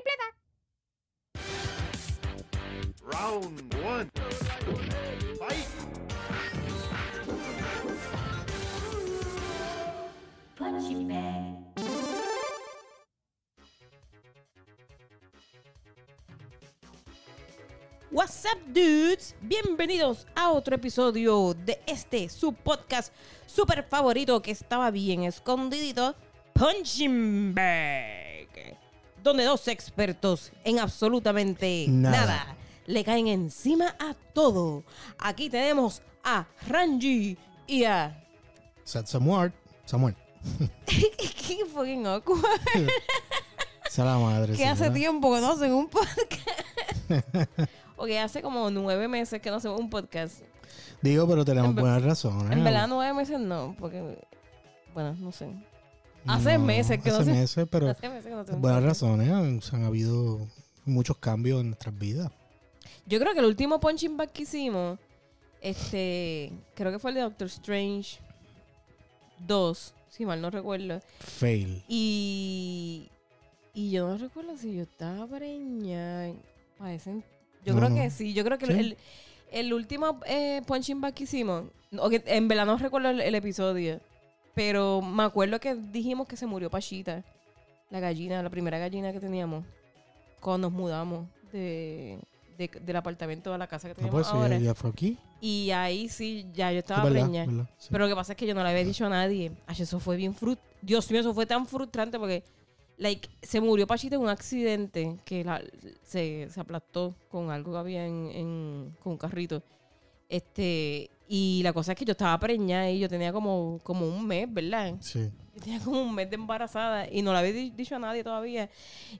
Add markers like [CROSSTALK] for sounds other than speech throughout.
tripleta. Round one. Fight. Punching bag. What's up, dudes? Bienvenidos a otro episodio de este su podcast super favorito que estaba bien escondidito, Punching Bag, donde dos expertos en absolutamente Nada. nada, le caen encima a todo. Aquí tenemos a Ranji y a Samuel. Samuel. [LAUGHS] qué fucking awkward. [LAUGHS] La madre. que hace tiempo que no hacen un podcast. [LAUGHS] ok, hace como nueve meses que no hacemos un podcast. Digo, pero tenemos buenas razones. En verdad, nueve meses no, porque. Bueno, no sé. Hace No, meses que no hace sé. meses, pero Hace meses que no hacemos buenas razones. Han, han habido muchos cambios en nuestras vidas. Yo creo que el último punching bag que hicimos, este. Creo que fue el de Doctor Strange 2, si mal no recuerdo. Fail. Y. Y yo no recuerdo si yo estaba preñada. Parecen. Yo No, creo no. que sí. Yo creo que ¿Sí? el, el último eh, punching bag que hicimos. en verdad no recuerdo el, el episodio. Pero me acuerdo que dijimos que se murió Pachita. La gallina, la primera gallina que teníamos. Cuando nos mudamos de, de- del apartamento a la casa que No, teníamos pues ahora. ya fue aquí. Y ahí sí, ya yo estaba Es verdad, preñada. verdad, sí. Pero lo que pasa es que yo no le había dicho a nadie. Ay, eso fue bien frut... Dios mío, eso fue tan frustrante porque, like, se murió Pachita en un accidente que la- se, se aplastó con algo que había en, en- con un carrito. Este, y la cosa es que yo estaba preñada y yo tenía como, como un mes, ¿verdad? Sí. Yo tenía como un mes de embarazada y no le había di- dicho a nadie todavía.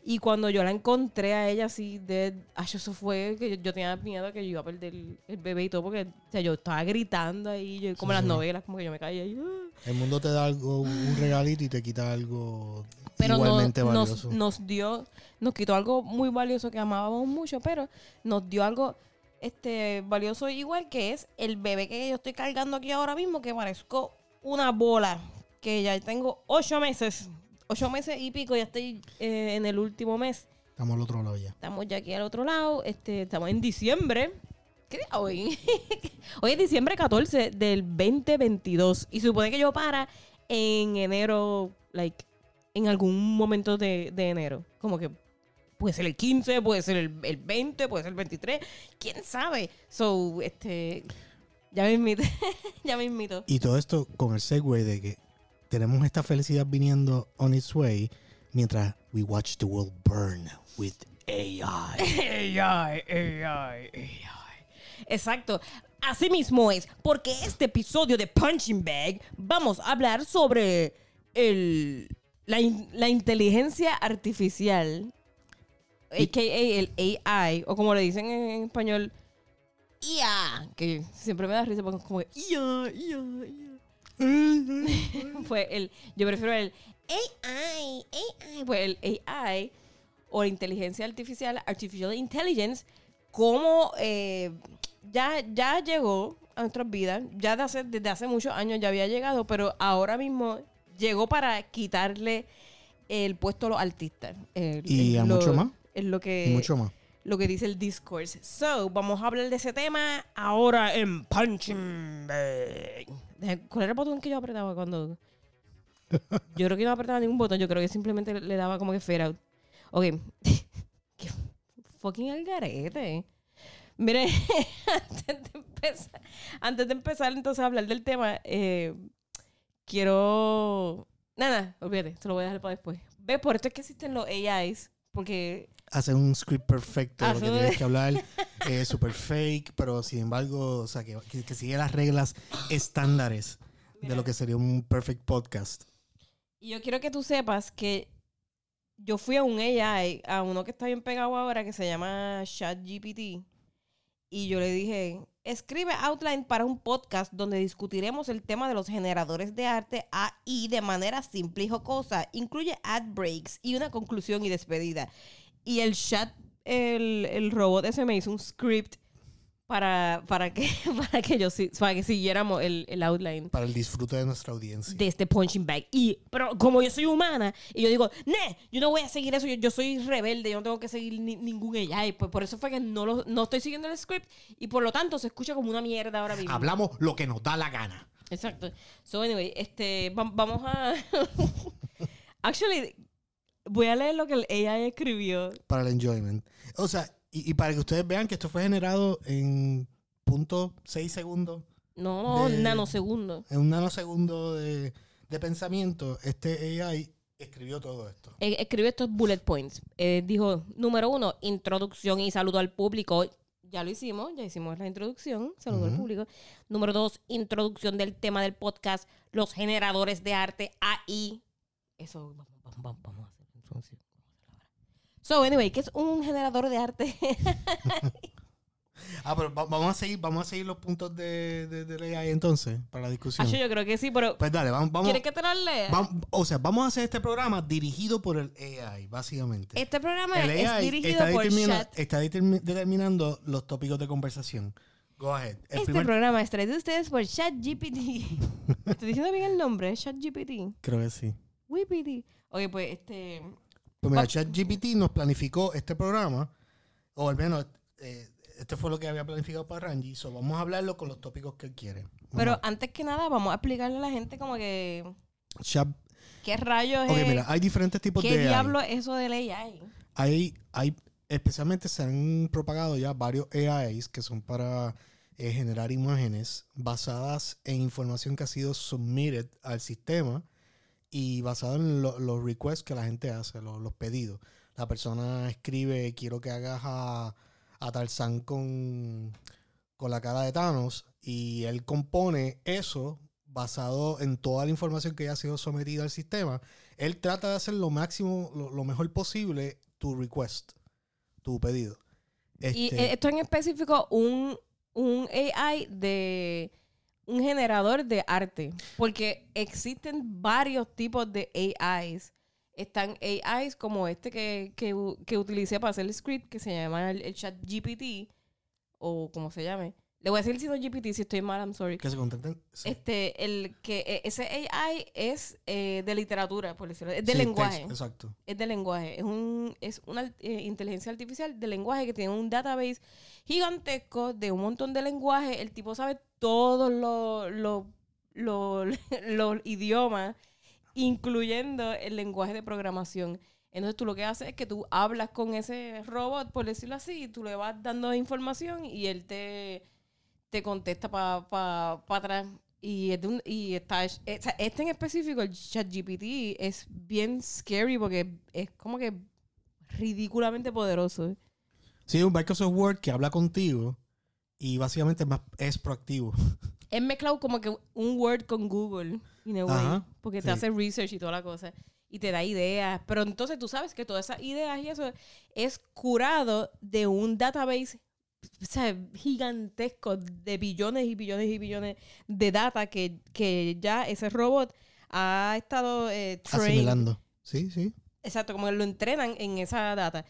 Y cuando yo la encontré a ella así, de, ay, eso fue que yo, yo tenía miedo que yo iba a perder el, bebé y todo, porque o sea, yo estaba gritando ahí, yo- como en las sí. novelas, como que yo me caía ahí. ¡ah! El mundo te da algo, un regalito y te quita algo Pero igualmente nos, valioso. nos dio, nos quitó algo muy valioso que amábamos mucho, pero nos dio algo este valioso igual que es el bebé que yo estoy cargando aquí ahora mismo, que parezco una bola, que ya tengo ocho meses, ocho meses y pico, ya estoy eh, en el último mes. Estamos al otro lado ya. Estamos ya aquí al otro lado, este, estamos en diciembre. ¿Qué día hoy? [LAUGHS] hoy es diciembre 14 del 2022 y supone que yo para en enero, like, en algún momento de, de enero. Como que puede ser el 15, puede ser el, el 20, puede ser el 23, quién sabe. So, este, ya me invito, [LAUGHS] ya me invito. Y todo esto con el segue de que tenemos esta felicidad viniendo on its way mientras we watch the world burn with AI. [LAUGHS] AI, AI, AI. Exacto. Así mismo es, porque este episodio de Punching Bag vamos a hablar sobre el, la, la inteligencia artificial, a.k.a. el AI, o como le dicen en español, IA, que siempre me da risa porque es como IA, IA, IA. [LAUGHS] Pues el, yo prefiero el AI, AI, pues el AI o la inteligencia artificial, artificial intelligence, como eh, ya, ya llegó a nuestras vidas, ya de hace- desde hace muchos años ya había llegado, pero ahora mismo llegó para quitarle el puesto a los artistas. El- Y el- a mucho más. Es lo que, mucho más. lo que dice el discourse. So, vamos a hablar de ese tema ahora en Punching Bag. ¿Cuál era el botón que yo apretaba cuando...? Yo creo que no apretaba ningún botón. Yo creo que simplemente le daba como que fade out. Ok. [LAUGHS] Qué fucking algarete. Mire, [LAUGHS] antes de empezar, antes de empezar entonces a hablar del tema, eh, quiero... Nada, olvídate, se lo voy a dejar para después. Ve, por esto es que existen los AIs, porque hacer un script perfecto de lo que tienes que hablar, [LAUGHS] eh, super fake, pero sin embargo, o sea, que, que, que sigue las reglas estándares de lo que sería un perfect podcast. Y yo quiero que tú sepas que yo fui a un AI, a uno que está bien pegado ahora, que se llama ChatGPT. Y yo le dije, escribe outline para un podcast donde discutiremos el tema de los generadores de arte AI de manera simple y jocosa. Incluye ad breaks y una conclusión y despedida. Y el chat, el, el robot ese me hizo un script para, para, que, [LAUGHS] para, que, yo, para que siguiéramos el, el outline Para el disfrute de nuestra audiencia. de este punching bag. Y, pero como yo soy humana, y yo digo, ne, yo no voy a seguir eso, yo, yo soy rebelde, yo no tengo que seguir ni- ningún AI. Pues por eso fue que no, lo, no estoy siguiendo el script y por lo tanto se escucha como una mierda ahora mismo. Hablamos lo que nos da la gana. Exacto. So, anyway, este, va- vamos a... [LAUGHS] Actually, voy a leer lo que el AI escribió. Para el enjoyment. O sea, y, y para que ustedes vean que esto fue generado en punto seis segundos, No, De- nanosegundos. en un nanosegundo de, de pensamiento, este AI escribió todo esto. Eh, escribió estos bullet points. Eh, dijo, número uno, introducción y saludo al público. Ya lo hicimos, ya hicimos la introducción, saludo al público. Número dos, introducción del tema del podcast, los generadores de arte AI. Eso, vamos, vamos, vamos, vamos So, anyway, ¿qué es un generador de arte? [LAUGHS] Ah, pero va- vamos a seguir, vamos a seguir los puntos de, de, del AI entonces, para la discusión. Yo creo que sí, pero Pues dale, vamos, vamos, ¿quieres que te lo lea? o sea, vamos a hacer este programa dirigido por el AI, básicamente. Este programa el es dirigido está, por Chat. está determi- determinando los tópicos de conversación. Go ahead. El Este primer- programa es traído a ustedes por ChatGPT. [LAUGHS] ¿Estoy diciendo bien el nombre? ChatGPT. Creo que sí. WPT. Oye, pues este. Pues mira, ChatGPT nos planificó este programa, o al menos eh, este fue lo que había planificado para Rangi, so vamos a hablarlo con los tópicos que él quiere. Vamos Pero antes que nada, vamos a explicarle a la gente como que. Chat- ¿Qué rayos ok, es? mira, hay diferentes tipos ¿Qué de diablo es eso del AI? hay, hay, especialmente se han propagado ya varios AIs que son para eh, generar imágenes basadas en información que ha sido submitted al sistema y basado en lo- los requests que la gente hace, lo- los pedidos. La persona escribe, quiero que hagas a, a Tarzán con, con la cara de Thanos y él compone eso basado en toda la información que ya ha sido sometida al sistema. Él trata de hacer lo máximo, lo, lo mejor posible tu request, tu pedido. Y Este, eh, esto en específico, un, un AI de un generador de arte. Porque existen varios tipos de AIs. Están AIs como este que, que, que utilicé para hacer el script, que se llama el, el chat GPT, o como se llame. Le voy a decir si no GPT, si estoy mal, I'm sorry. que se contenten. sí. Este, el que eh, ese AI es eh, de literatura, por decirlo, es de Sí, lenguaje text, exacto. es de lenguaje. Es, un, es una eh, inteligencia artificial de lenguaje que tiene un database gigantesco de un montón de lenguajes. El tipo sabe todos los los- [LAUGHS] los idiomas, incluyendo el lenguaje de programación. Entonces tú lo que haces es que tú hablas con ese robot, por decirlo así, y tú le vas dando información y él te, te contesta para atrás. Y, es de un- y está, es- sea, este en específico, el ChatGPT, es bien scary porque es como que ridículamente poderoso. Sí, un Microsoft Word que habla contigo y básicamente es, más, es proactivo. [LAUGHS] Es mezclado como que un Word con Google, in a way, Ajá, porque sí. te hace research y toda la cosa. Y te da ideas. Pero entonces tú sabes que todas esas ideas y eso es curado de un database o sea, gigantesco de billones y billones y billones de data que, que ya ese robot ha estado eh. Asimilando. Sí, sí. Exacto, como que lo entrenan en esa data.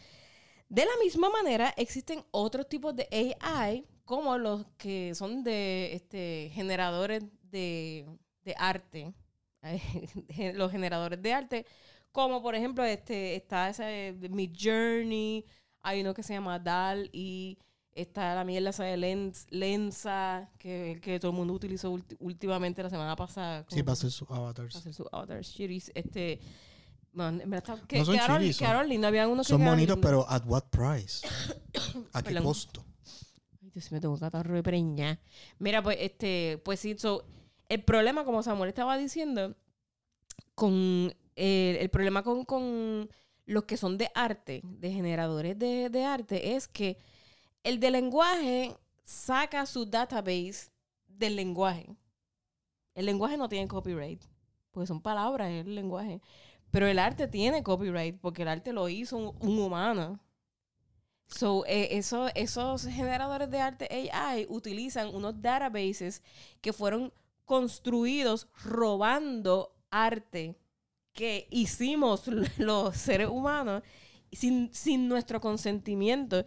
De la misma manera, existen otros tipos de AI, como los que son de este, generadores de, de arte. [LAUGHS] los generadores de arte, como por ejemplo, este, está ese de Mid Journey, hay uno que se llama DAL y está la mierda esa de Lens, Lensa, que, que todo el mundo utilizó últimamente la semana pasada. Sí, para hacer sus avatars. para hacer sus avatar shitties. Este, man, está- que, No son quedaron, son- quedaron lindos. Habían unos Son bonitos, pero ¿at what price? [COUGHS] ¿A qué costo? Ay, Dios mío, tengo catarro de preña. Mira, pues, este, pues sí, so, el problema, como Samuel estaba diciendo, con eh, el problema con, con los que son de arte, de generadores de, de arte, es que el de lenguaje saca su database del lenguaje. El lenguaje no tiene copyright, porque son palabras, es el lenguaje. Pero el arte tiene copyright, porque el arte lo hizo un, humano. So, eh, eso, esos generadores de arte AI utilizan unos databases que fueron construidos robando arte que hicimos [LAUGHS] los seres humanos sin, sin nuestro consentimiento.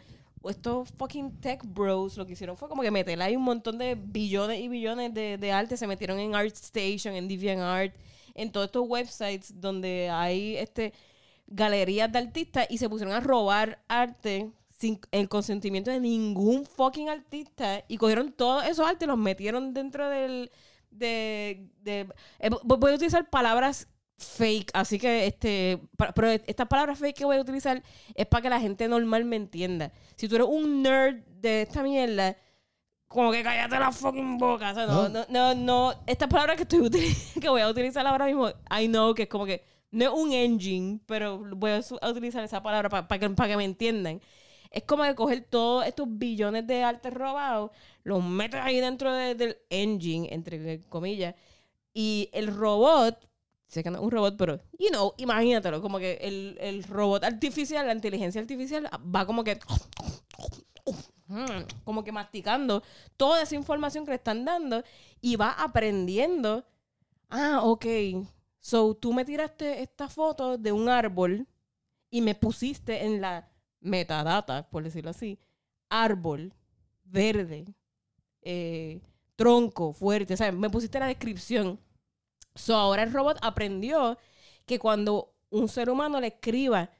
Estos fucking tech bros lo que hicieron fue como que meterle ahí un montón de billones y billones de, de arte. Se metieron en ArtStation, en DeviantArt, en todos estos websites donde hay este galerías de artistas y se pusieron a robar arte sin el consentimiento de ningún fucking artista y cogieron todos esos artes y los metieron dentro del de, de eh, vo- voy a utilizar palabras fake así que este pa- pero estas palabras fake que voy a utilizar es para que la gente normal me entienda. Si tú eres un nerd de esta mierda como que cállate la fucking boca o sea, no, no, no, no estas palabras que estoy [LAUGHS] que voy a utilizar ahora mismo I know que es como que no es un engine pero voy a utilizar esa palabra para que, para que me entiendan. Es como que coger todos estos billones de arte robados, los metes ahí dentro de- del engine, entre comillas, y el robot, sé que no es un robot, pero, you know, imagínatelo, como que el, el robot artificial, la inteligencia artificial, va como que, mm, como que masticando toda esa información que le están dando y va aprendiendo, ah, ok, so tú me tiraste esta foto de un árbol y me pusiste en la metadata, por decirlo así, árbol, verde, eh, tronco, fuerte, ¿sabes? Me pusiste la descripción. So ahora el robot aprendió que cuando un ser humano le escriba,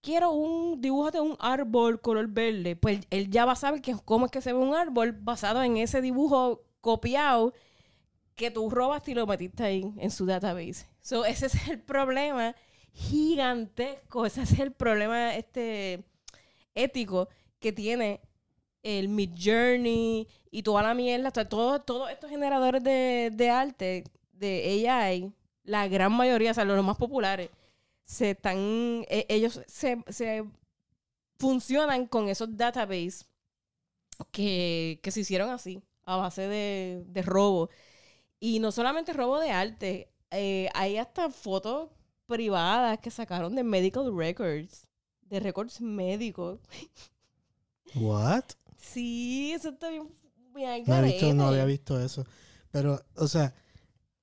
quiero un dibujo de un árbol color verde, pues él ya va a saber que, cómo es que se ve un árbol basado en ese dibujo copiado que tú robaste y lo metiste ahí en su database. So ese es el problema gigantesco. Ese es el problema este ético que tiene el Mid Journey y toda la mierda, sea, todo- todos estos generadores de, de arte, de AI, la gran mayoría, o sea, los más populares, se están, e- ellos se, se funcionan con esos databases que, que se hicieron así, a base de, de robo. Y no solamente robo de arte, eh, hay hasta fotos privadas que sacaron de medical records, de récords médicos. [LAUGHS] What? Sí, eso está bien. bien No, he visto, no había visto eso. Pero, o sea,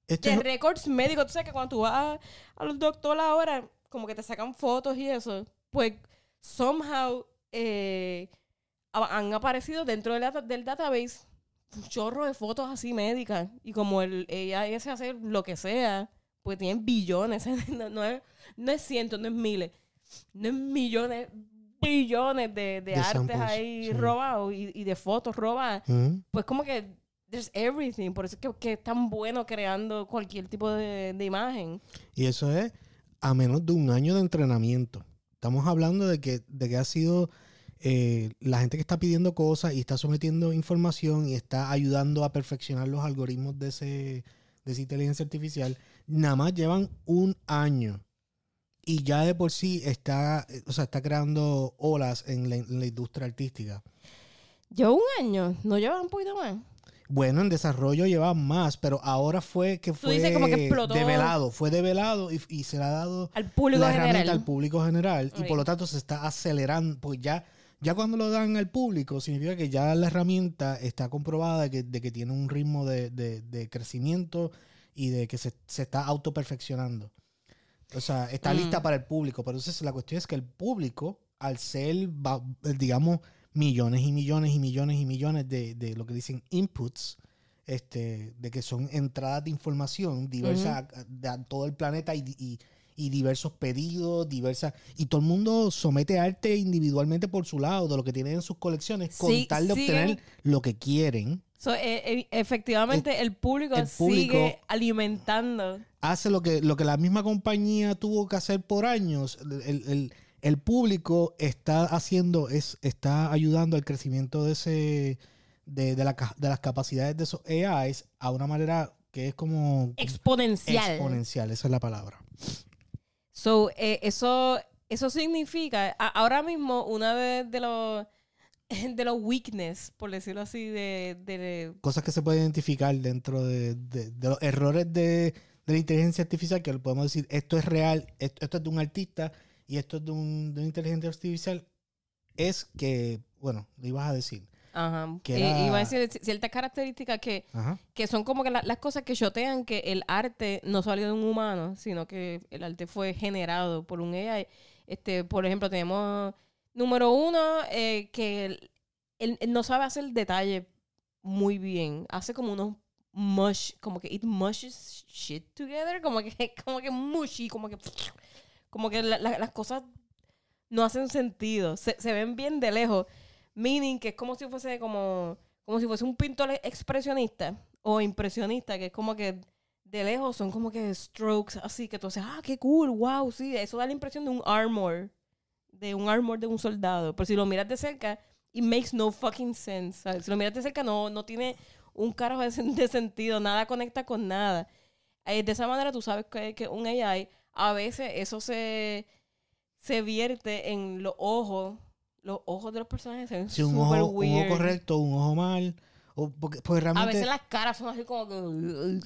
esto De no- récords médicos. Tú sabes que cuando tú vas a, a los doctores ahora, como que te sacan fotos y eso, pues somehow eh, ha- han aparecido dentro del, data- del database un chorro de fotos así médicas. Y como el AI ese hace lo que sea, pues tienen billones. [LAUGHS] no, no es, no es cientos, no es miles. No es millones, billones de, de, De artes samples, ahí sí. robados y, y de fotos robadas pues como que there's everything. Por eso es que, que es tan bueno creando cualquier tipo de, de imagen. Y eso es a menos de un año de entrenamiento. Estamos hablando de que, de que ha sido eh, la gente que está pidiendo cosas y está sometiendo información y está ayudando a perfeccionar los algoritmos de, ese, de esa inteligencia artificial. Nada más llevan un año. Y ya de por sí está, o sea, está creando olas en la, en la industria artística. Lleva un año, no lleva un poquito más. Bueno, en desarrollo lleva más, pero ahora fue que fue dices como que explotó. develado, fue develado y, y se le ha dado Al público la herramienta general. al público general y por lo tanto se está acelerando, pues ya, ya cuando lo dan al público significa que ya la herramienta está comprobada de que, de que tiene un ritmo de, de- de crecimiento y de que se, se está autoperfeccionando. O sea, está Mm. lista para el público, pero entonces la cuestión es que el público, al ser, digamos, millones y millones y millones y millones de, de lo que dicen inputs, este, de que son entradas de información diversas a- de a todo el planeta y, y- y diversos pedidos, diversas, y todo el mundo somete arte individualmente por su lado, de lo que tienen en sus colecciones, con Sí, tal de siguen- obtener lo que quieren. So, eh, eh, efectivamente, el, público el público- sigue alimentando. hace lo que, lo que la misma compañía tuvo que hacer por años. El, el- público está haciendo, es, está ayudando al crecimiento de ese, de, de la de las capacidades de esos AIs a una manera que es como Exponencial. exponencial, esa es la palabra. So, eh, eso, eso significa, a- ahora mismo, una de, de los [LAUGHS] de los weakness, por decirlo así, de, de- Cosas que se pueden identificar dentro de, de- los errores de, de la inteligencia artificial, que podemos decir, esto es real, esto, esto es de un artista y esto es de, un, de una inteligencia artificial, es que, bueno, lo ibas a decir. ajá, Que era- iba a decir ciertas características que, Ajá. que son como que la- las cosas que shotean que el arte no salió de un humano, sino que el arte fue generado por un AI. Este, por ejemplo, tenemos Número uno, eh, que él, él- él no sabe hacer detalle muy bien. Hace como unos mush, como que it mushes shit together, como que, [LAUGHS] como que mushy, como que, como que la- la- las cosas no hacen sentido. Se, se ven bien de lejos. Meaning que es como si fuese como, como si fuese un pintor expresionista o impresionista, que es como que de lejos son como que strokes así, que tú dices, ah, qué cool, wow, sí, eso da la impresión de un armor, de un armor de un soldado. Pero si lo miras de cerca, it makes no fucking sense. Si lo miras de cerca, no, no tiene un carajo de sentido, nada conecta con nada. Eh, de esa manera tú sabes que, que un AI, a veces eso se, se vierte en los ojos, los ojos de los personajes se ven Si un ojo, un ojo weird. correcto, un ojo mal. O porque, porque A realmente. veces las caras son así como que...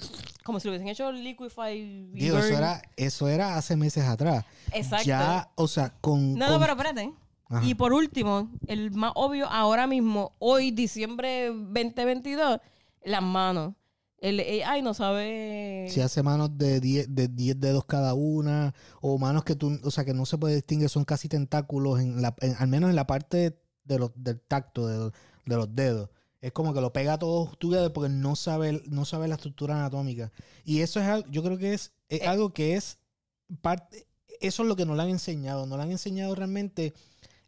Como si lo hubiesen hecho liquify digo, eso era, eso era hace meses atrás. Exacto. Ya, o sea, con. No, con- no, pero espérate. Ajá. Y por último, el más obvio ahora mismo, hoy, diciembre 2022, las manos. El AI no sabe... Si hace manos de 10 de 10 dedos cada una, o manos que tú, o sea, que no se puede distinguir, son casi tentáculos, en la, en- al menos en la parte de los, del tacto de, los- de los dedos. Es como que lo pega todo together porque no sabe, no sabe la estructura anatómica. Y eso es algo, yo creo que es, es Eh. algo que es parte, eso es lo que nos lo han enseñado. Nos lo han enseñado realmente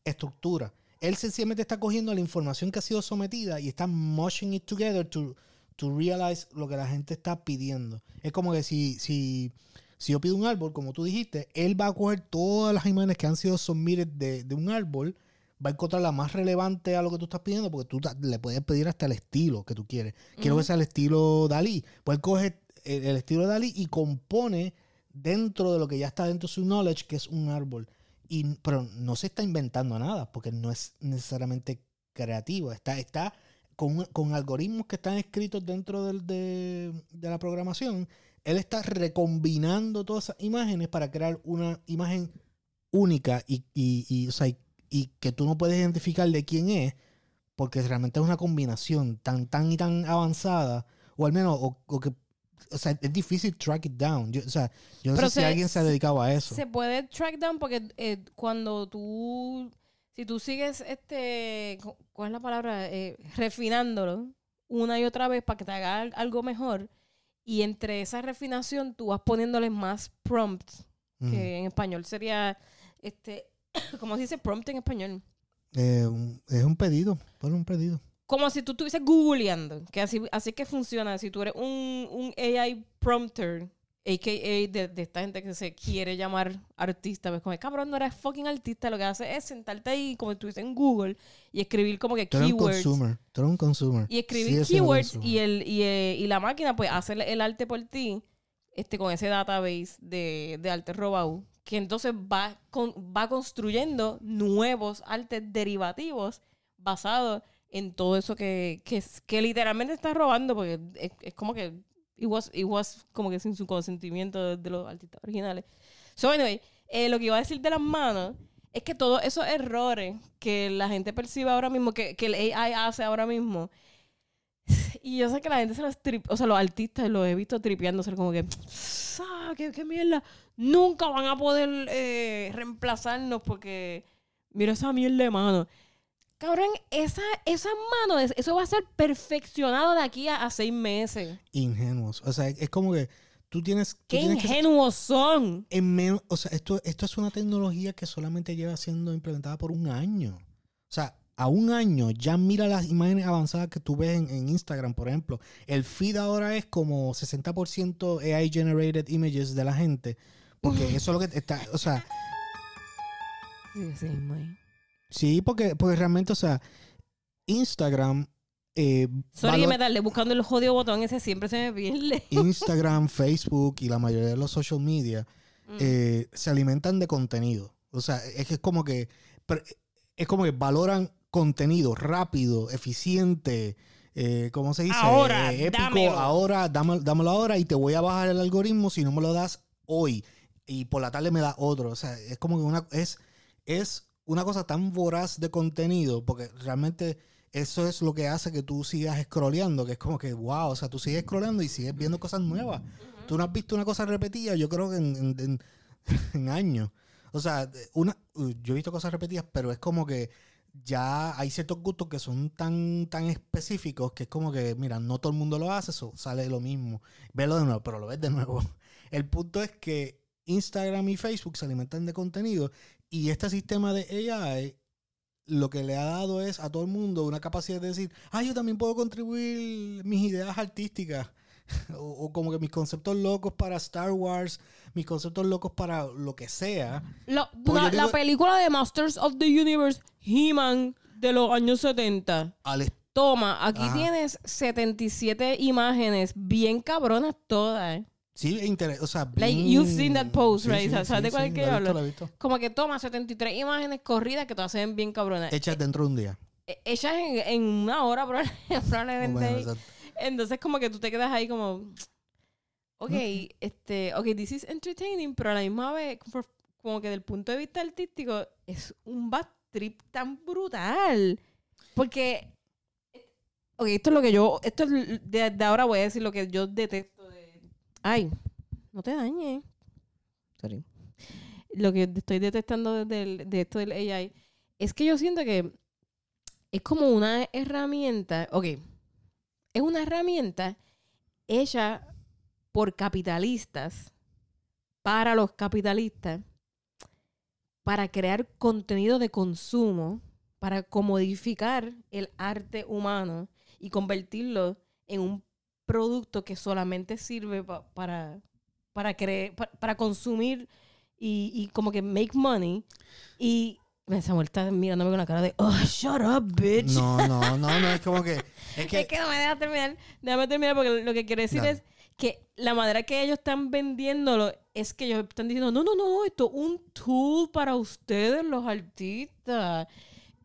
estructura. Él sencillamente está cogiendo la información que ha sido sometida y está mushing it together to, to realize lo que la gente está pidiendo. Es como que si, si, si yo pido un árbol, como tú dijiste, él va a coger todas las imágenes que han sido submitted de, de un árbol, va a encontrar la más relevante a lo que tú estás pidiendo, porque tú le puedes pedir hasta el estilo que tú quieres. Quiero que sea el estilo Dalí. Pues él coge el, el estilo Dalí y compone dentro de lo que ya está dentro de su knowledge, que es un árbol. Y, pero no se está inventando nada, porque no es necesariamente creativo. Está, está con, con algoritmos que están escritos dentro del- de, de la programación. Él está recombinando todas esas imágenes para crear una imagen única y, y, y, o sea, y- que tú no puedes identificar de quién es, porque realmente es una combinación tan, tan y tan avanzada, o al menos, o, o que, o sea, es difícil track it down. Yo, o sea, yo no Pero sé si se- alguien se ha dedicado a eso. Se puede track down porque eh, cuando tú, si tú sigues este, cu- ¿cuál es la palabra? Eh, refinándolo una y otra vez para que te haga al- algo mejor y entre esa refinación tú vas poniéndole más prompts, que en español sería, este, [COUGHS] ¿cómo se dice prompt en español? Eh, un- es un pedido, ponle un pedido. Como si tú estuvieses googleando, que así, así que funciona. Si tú eres un, un AI prompter, a.k.a. de, de esta gente que se quiere llamar artista, pues como, cabrón, no eres fucking artista, lo que hace es sentarte ahí como si estuviese en Google y escribir como que Tú eres un keywords. consumer. Tú eres un consumer. Y escribir Sí, keywords y, el, y, eh, y la máquina pues hace el, arte por ti este, con ese database de, de arte robado, que entonces va, con, va construyendo nuevos artes derivativos basados en todo eso que, que, que literalmente está robando, porque es, es como que it was, it was como que sin su consentimiento de, los artistas originales. So anyway, eh, lo que iba a decir de las manos es que todos esos errores que la gente percibe ahora mismo, que, que el AI hace ahora mismo, y yo sé que la gente se los trip, o sea, los artistas los he visto tripeándose como que, "Ah, qué, qué mierda! Nunca van a poder eh, reemplazarnos porque, mira esa mierda de mano. Cabrón, esa, esas manos, eso va a ser perfeccionado de aquí a, a seis meses. Ingenuos. O sea, es como que tú tienes. tú ¡Qué tienes que- ingenuos son! en menos, o sea, esto, esto es una tecnología que solamente lleva siendo implementada por un año. O sea, a un año ya mira las imágenes avanzadas que tú ves en, en Instagram, por ejemplo. El feed ahora es como 60% AI generated images de la gente. Porque [LAUGHS] eso es lo que está, o sea, Sí, sí, muy. Sí, porque, porque realmente, o sea, Instagram, eh, Sorry valor- me tardé buscando el jodido botón ese, siempre se me pierde. Instagram, Facebook y la mayoría de los social media Mm. eh, se alimentan de contenido. O sea, es que es como que es como que valoran contenido rápido, eficiente, eh, ¿cómo se dice? Ahora, Eh, épico, dámelo. ahora, dámelo, dámelo ahora y te voy a bajar el algoritmo si no me lo das hoy y por la tarde me da otro. O sea, es como que una es es una cosa tan voraz de contenido porque realmente eso es lo que hace que tú sigas scrolleando, que es como que, wow, o sea, tú sigues scrolleando y sigues viendo cosas nuevas. Tú no has visto una cosa repetida, yo creo que en, en- en- [LAUGHS] en años. O sea, una, uh, yo he visto cosas repetidas, pero es como que ya hay ciertos gustos que son tan, tan específicos que es como que, mira, no todo el mundo lo hace, eso sale lo mismo. Velo de nuevo, pero lo ves de nuevo. [LAUGHS] El punto es que Instagram y Facebook se alimentan de contenido y este sistema de AI lo que le ha dado es a todo el mundo una capacidad de decir, ah, yo también puedo contribuir mis ideas artísticas. [LAUGHS] o, o como que mis conceptos locos para Star Wars, mis conceptos locos para lo que sea. La, Pues la- yo digo- la película de Masters of the Universe, He-Man, de los años 70. Al Toma, aquí Ajá. tienes 77 imágenes bien cabronas todas. ¿eh? Sí, inter- o sea, Like, bien- you've seen that post, right? ¿Sabes de cuál es que hablo? visto. Como que toma 73 imágenes corridas que todas se ven bien cabronas. Hechas dentro de un día. Eh, Hechas en, en una hora proba- [LAUGHS] probablemente. Bueno. Entonces como que tú te quedas ahí como... Ok, este... Ok, this is entertaining, pero a la misma vez, como- que del punto de vista artístico, es un bad trip tan brutal. Porque... Ok, esto es lo que yo... Esto es... De, de ahora voy a decir lo que yo detesto de... Ay, no te dañes. Sorry. Lo que estoy detestando de, del- de esto del AI es que yo siento que es como una herramienta... Ok, es una herramienta hecha por capitalistas, para los capitalistas, para crear contenido de consumo, para comodificar el arte humano y convertirlo en un producto que solamente sirve pa- para, para, cre- pa- para consumir y, y como que make money. Y Samuel está mirándome con la cara de, oh, shut up, bitch. No, [LAUGHS] no, no, no, es como que. Es que, Es que no me deja terminar. Déjame terminar porque lo que quiero decir es que la manera que ellos están vendiéndolo es que ellos están diciendo, no, no, no, esto es un tool para ustedes, los artistas.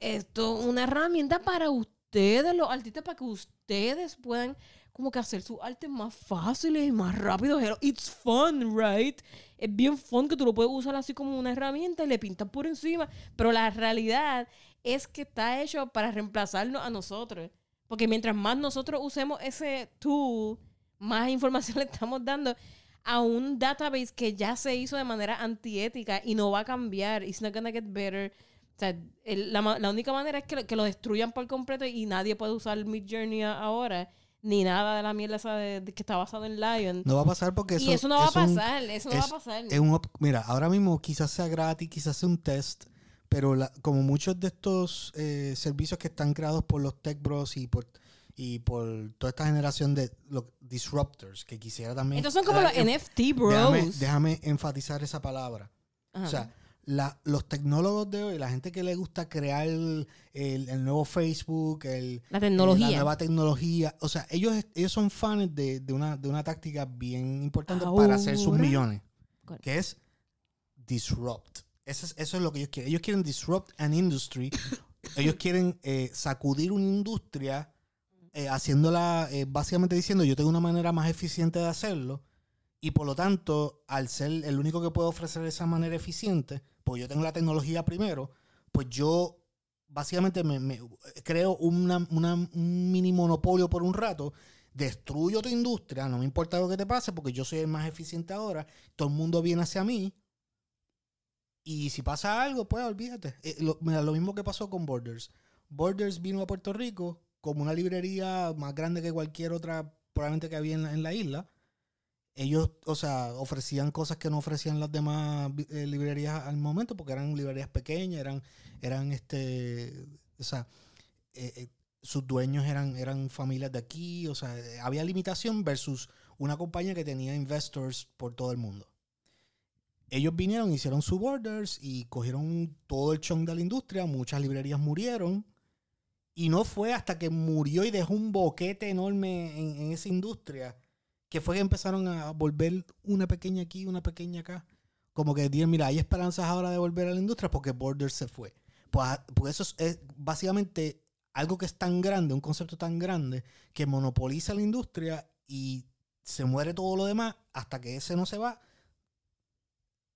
Esto es una herramienta para ustedes, los artistas, para que ustedes puedan como que hacer sus artes más fáciles y más rápidos. It's fun, right? Es bien fun que tú lo puedes usar así como una herramienta y le pintas por encima. Pero la realidad es que está hecho para reemplazarnos a nosotros. Porque mientras más nosotros usemos ese tool, más información [LAUGHS] le estamos dando a un database que ya se hizo de manera antiética y no va a cambiar. It's not gonna get better. O sea, la, única manera es que, lo- que lo destruyan por completo y nadie puede usar Mid Journey ahora. Ni nada de la mierda esa de, de que está basado en Lion. no va a pasar porque eso. y eso no va a un- pasar. eso no va a pasar. es un mira, ahora mismo quizás sea gratis, quizás sea un test, pero la- como muchos de estos eh, servicios que están creados por los tech bros y por y por toda esta generación de los disruptors que quisiera también. Estos son como los NFT bros. Déjame, déjame enfatizar esa palabra. Ajá. O sea, la- los tecnólogos de hoy, la gente que le gusta crear el, nuevo Facebook, el, la eh, la nueva tecnología, o sea, ellos, ellos son fans de, de una, de una táctica bien importante para hacer sus millones, que es disrupt. Eso es, eso es lo que ellos quieren. Ellos quieren disrupt an industry. [COUGHS] ellos quieren eh, sacudir una industria eh, haciéndola, eh, básicamente diciendo, yo tengo una manera más eficiente de hacerlo. Y por lo tanto, al ser el único que puede ofrecer esa manera eficiente, pues yo tengo la tecnología primero, pues yo básicamente me, me creo una- una- un mini monopolio por un rato, destruyo tu industria, no me importa lo que te pase, porque yo soy el más eficiente ahora, todo el mundo viene hacia mí. Y si pasa algo, pues olvídate. Eh, lo, mira, lo mismo que pasó con Borders. Borders vino a Puerto Rico como una librería más grande que cualquier otra, probablemente que había en la, en la isla. Ellos, o sea, ofrecían cosas que no ofrecían las demás eh, librerías al momento, porque eran librerías pequeñas, eran, eran este, o sea, eh, eh, sus dueños eran, eran familias de aquí, o sea, había limitación versus una compañía que tenía investors por todo el mundo. Ellos vinieron, hicieron su borders y cogieron todo el chunk de la industria, muchas librerías murieron. Y no fue hasta que murió y dejó un boquete enorme en, en esa industria que fue que empezaron a volver una pequeña aquí, una pequeña acá. Como que dijeron, mira, hay esperanzas ahora de volver a la industria porque Borders se fue. Pues, ah, porque eso es, es básicamente algo que es tan grande, un concepto tan grande, que monopoliza la industria y se muere todo lo demás hasta que ese no se va.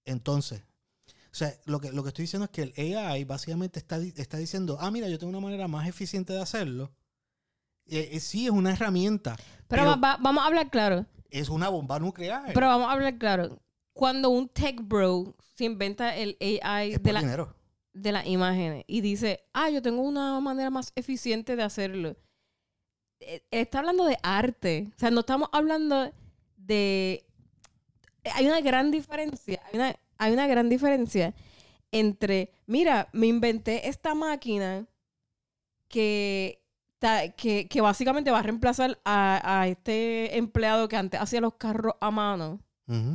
Entonces, o sea, lo que, lo que estoy diciendo es que el AI básicamente está, está diciendo, ah, mira, yo tengo una manera más eficiente de hacerlo. Eh, eh, sí, es una herramienta, pero pero- va- va- vamos a hablar claro. es una bomba nuclear. Pero vamos a hablar claro. cuando un tech bro se inventa el AI Es de la, dinero. de las imágenes y dice, ah, yo tengo una manera más eficiente de hacerlo. Eh, Está hablando de arte. O sea, no estamos hablando de... Hay una gran diferencia. Hay una, hay una gran diferencia entre, mira, me inventé esta máquina que, que, que básicamente va a reemplazar a, a este empleado que antes hacía los carros a mano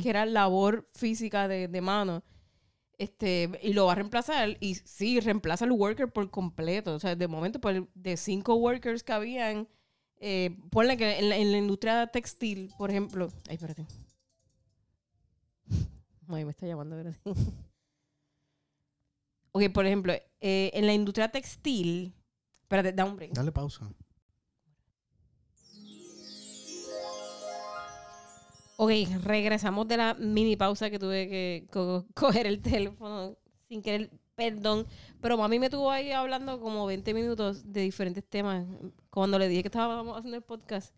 que era labor física de, de mano. Este, y lo va a reemplazar. Y sí, reemplaza al worker por completo. O sea, de momento, pues, de cinco workers que habían, eh, ponle que en la, en la industria textil, por ejemplo. Ay, espérate. [LAUGHS] Ay, me está llamando, espérate. [LAUGHS] ok, por ejemplo, eh, en la industria textil. Espérate, da un break. Dale pausa. Ok, regresamos de la mini pausa que tuve que co- coger el teléfono sin querer, perdón. Pero mami me tuvo ahí hablando como 20 minutos de diferentes temas. Cuando le dije que estábamos haciendo el podcast,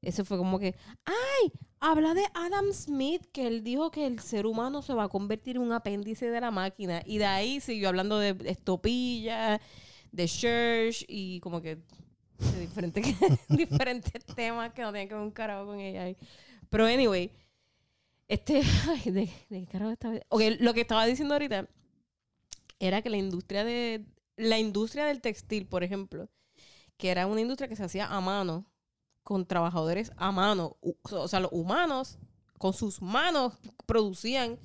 eso fue como que, ¡ay! Habla de Adam Smith, que él dijo que el ser humano se va a convertir en un apéndice de la máquina. Y de ahí siguió hablando de estopilla, de church y como que de diferentes, [LAUGHS] diferentes temas que no tienen que ver un carajo con ella. Pero anyway, este, [LAUGHS] ay, de, de carajo estaba. Ok, lo que estaba diciendo ahorita era que la industria de la industria del textil, por ejemplo, que era una industria que se hacía a mano con trabajadores a mano, o sea, los humanos con sus manos producían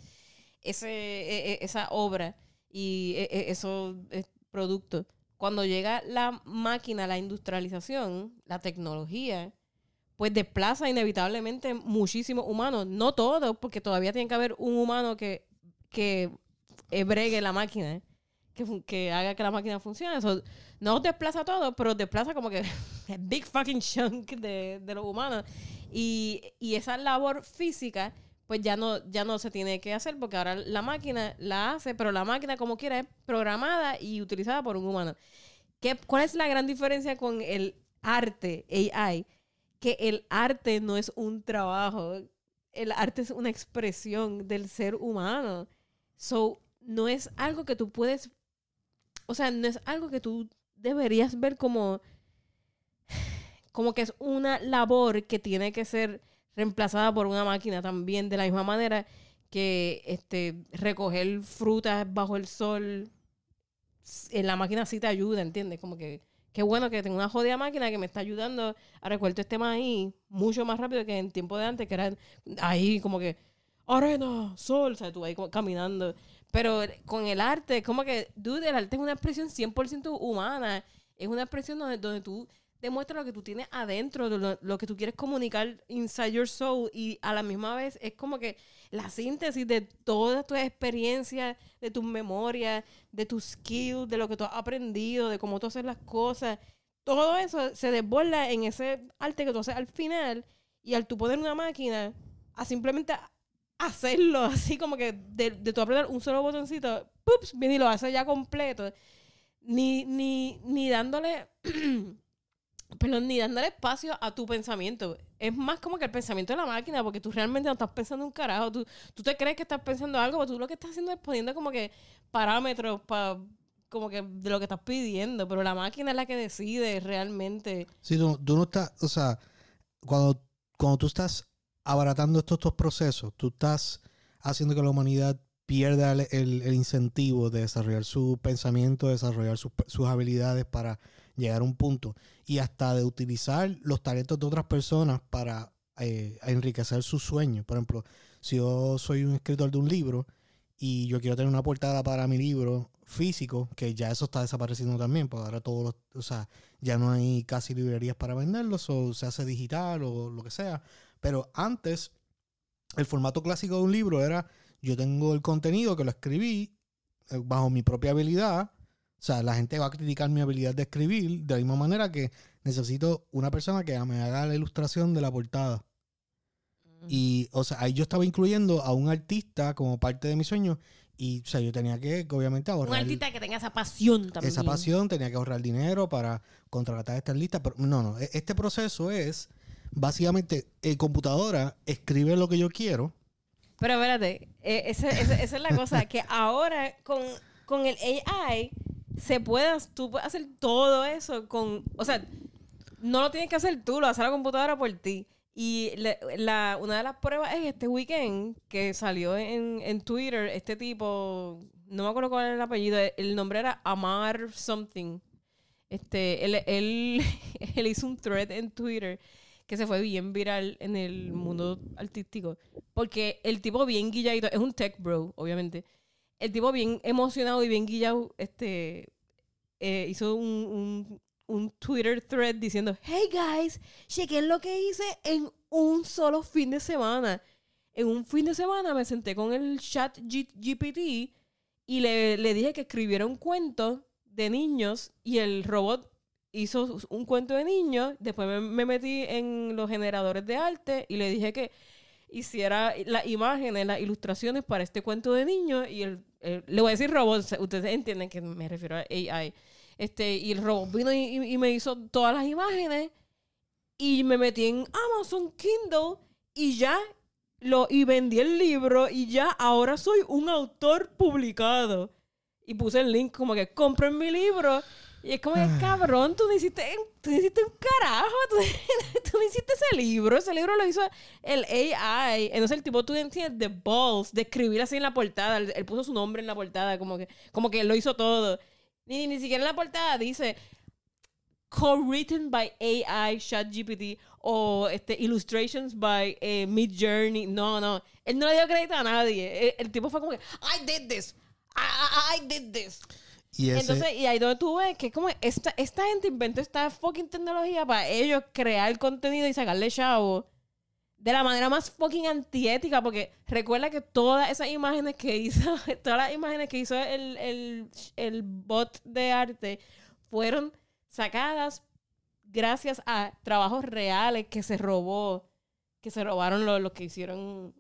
ese e- e- esa obra y e- esos eh, productos. Cuando llega la máquina, la industrialización, la tecnología, pues desplaza inevitablemente muchísimos humanos. No todos, porque todavía tiene que haber un humano que, que eh, bregue la máquina, que, fun- que haga que la máquina funcione. So, no desplaza a todos, pero desplaza como que [LAUGHS] big fucking chunk de, de los humanos. Y, y esa labor física, pues ya no, ya no se tiene que hacer, porque ahora la máquina la hace, pero la máquina como quiera es programada y utilizada por un humano. ¿Qué, ¿Cuál es la gran diferencia con el arte AI? que el arte no es un trabajo, el arte es una expresión del ser humano. So, no es algo que tú puedes, o sea, no es algo que tú deberías ver como, como que es una labor que tiene que ser reemplazada por una máquina también, de la misma manera que este, recoger frutas bajo el sol, en la máquina sí te ayuda, ¿entiendes? Como que qué bueno que tengo una jodida máquina que me está ayudando a recoger este maíz mucho más rápido que en tiempo de antes, que eran ahí como que arena, sol, o sea, tú ahí como caminando. Pero con el arte, como que, dude, el arte es una expresión 100% humana. Es una expresión donde, donde tú demuestras lo que tú tienes adentro, de lo, lo que tú quieres comunicar inside your soul. Y a la misma vez es como que la síntesis de todas tus experiencias, de tus memorias, de tus skills, de lo que tú has aprendido, de cómo tú haces las cosas. Todo eso se desborda en ese arte que tú haces al final. Y al tú poner una máquina a simplemente hacerlo [LAUGHS] así como que de, de tu apretar un solo botoncito, ¡pups! viene y lo hace ya completo. Ni, ni, ni dándole, [CLEARS THROAT] perdón, ni dándole espacio a tu pensamiento. Es más como que el pensamiento de la máquina, porque tú realmente no estás pensando un carajo. Tú, tú te crees que estás pensando algo, pero tú lo que estás haciendo es poniendo como que parámetros para como que de lo que estás pidiendo, pero la máquina es la que decide realmente. Sí, tú, tú no estás, o sea, cuando, cuando tú estás abaratando estos, estos procesos, tú estás haciendo que la humanidad pierda el, el- incentivo de desarrollar su pensamiento, desarrollar sus, sus habilidades para llegar a un punto y hasta de utilizar los talentos de otras personas para eh, enriquecer sus sueños. Por ejemplo, si yo soy un escritor de un libro y yo quiero tener una portada para mi libro físico, que ya eso está desapareciendo también, porque ahora todos los, o sea, ya no hay casi librerías para venderlos, o se hace digital o lo que sea. Pero antes, el formato clásico de un libro era, yo tengo el contenido que lo escribí eh, bajo mi propia habilidad. O sea, la gente va a criticar mi habilidad de escribir de la misma manera que necesito una persona que me haga la ilustración de la portada. Y, o sea, ahí yo estaba incluyendo a un artista como parte de mi sueño. Y, o sea, yo tenía que, obviamente, Un ahorrar artista que tenga esa pasión también. esa pasión, tenía que ahorrar dinero para contratar estas listas. Pero no, no, e- este proceso es básicamente, el computadora escribe lo que yo quiero, Pero espérate, eh, esa, esa- esa es la cosa, que ahora con, con el AI se puede, tú puedes hacer todo eso con, o sea, no lo tienes que hacer tú, lo hace la computadora por ti. Y la, una de las pruebas es este weekend que salió en, en Twitter este tipo, no me acuerdo cuál era el apellido, el nombre era Amar something. Este, él, él, [LAUGHS] él hizo un thread en Twitter que se fue bien viral en el mundo artístico. Porque el tipo bien guilladito, es un tech bro, obviamente. El tipo bien emocionado y bien guillado, este, eh, hizo un, un, Twitter thread diciendo, hey guys, chequen lo que hice en un solo fin de semana. En un fin de semana me senté con el chat G- GPT y le, le dije que escribiera un cuento de niños y el robot hizo un cuento de niños. Después me metí en los generadores de arte y le dije que hiciera las imágenes, las ilustraciones para este cuento de niños y el, le voy a decir robot, ustedes entienden que me refiero a AI. Este, y el robot vino y me hizo todas las imágenes y me metí en Amazon Kindle y ya lo y vendí el libro y ya ahora soy un autor publicado. Y puse el link como que compren mi libro. Y es como que, cabrón, tú no hiciste, tú no hiciste un carajo, [LAUGHS] tú, tú no hiciste ese libro, ese libro lo hizo el AI. Entonces el tipo, tú entiendes, the balls, de escribir así en la portada, él, él puso su nombre en la portada, como que, como que lo hizo todo. Ni, ni siquiera en la portada dice co-written by AI, ChatGPT o este, illustrations by eh, Mid Journey. No, no. Él no le dio crédito a nadie. El, el tipo fue como que, I did this. I, I, I did this. Y ese, Entonces, y ahí donde tú ves que como esta, esta gente inventó esta fucking tecnología para ellos crear contenido y sacarle chavo de la manera más fucking antiética, porque recuerda que todas esas imágenes que hizo, [LAUGHS] todas las imágenes que hizo el, el, el bot de arte fueron sacadas gracias a trabajos reales que se robó, que se robaron los, los que hicieron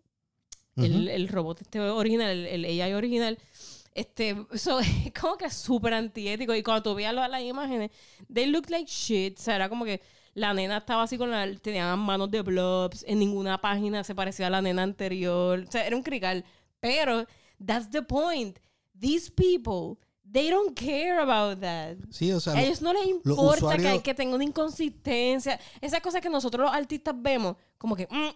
el, el robot este original, el, el AI original. Este, so, [LAUGHS] es como que súper antiético. Y cuando tú veías lo- las imágenes, they look like shit. O sea, era como que la nena estaba así con la... Tenía manos de blobs. En ninguna página se parecía a la nena anterior. O sea, era un crical. Pero, that's the point. These people, they don't care about that. sí, o sea, A ellos no les importa que, que tenga una inconsistencia. Esas cosas que nosotros los artistas vemos, como que mm,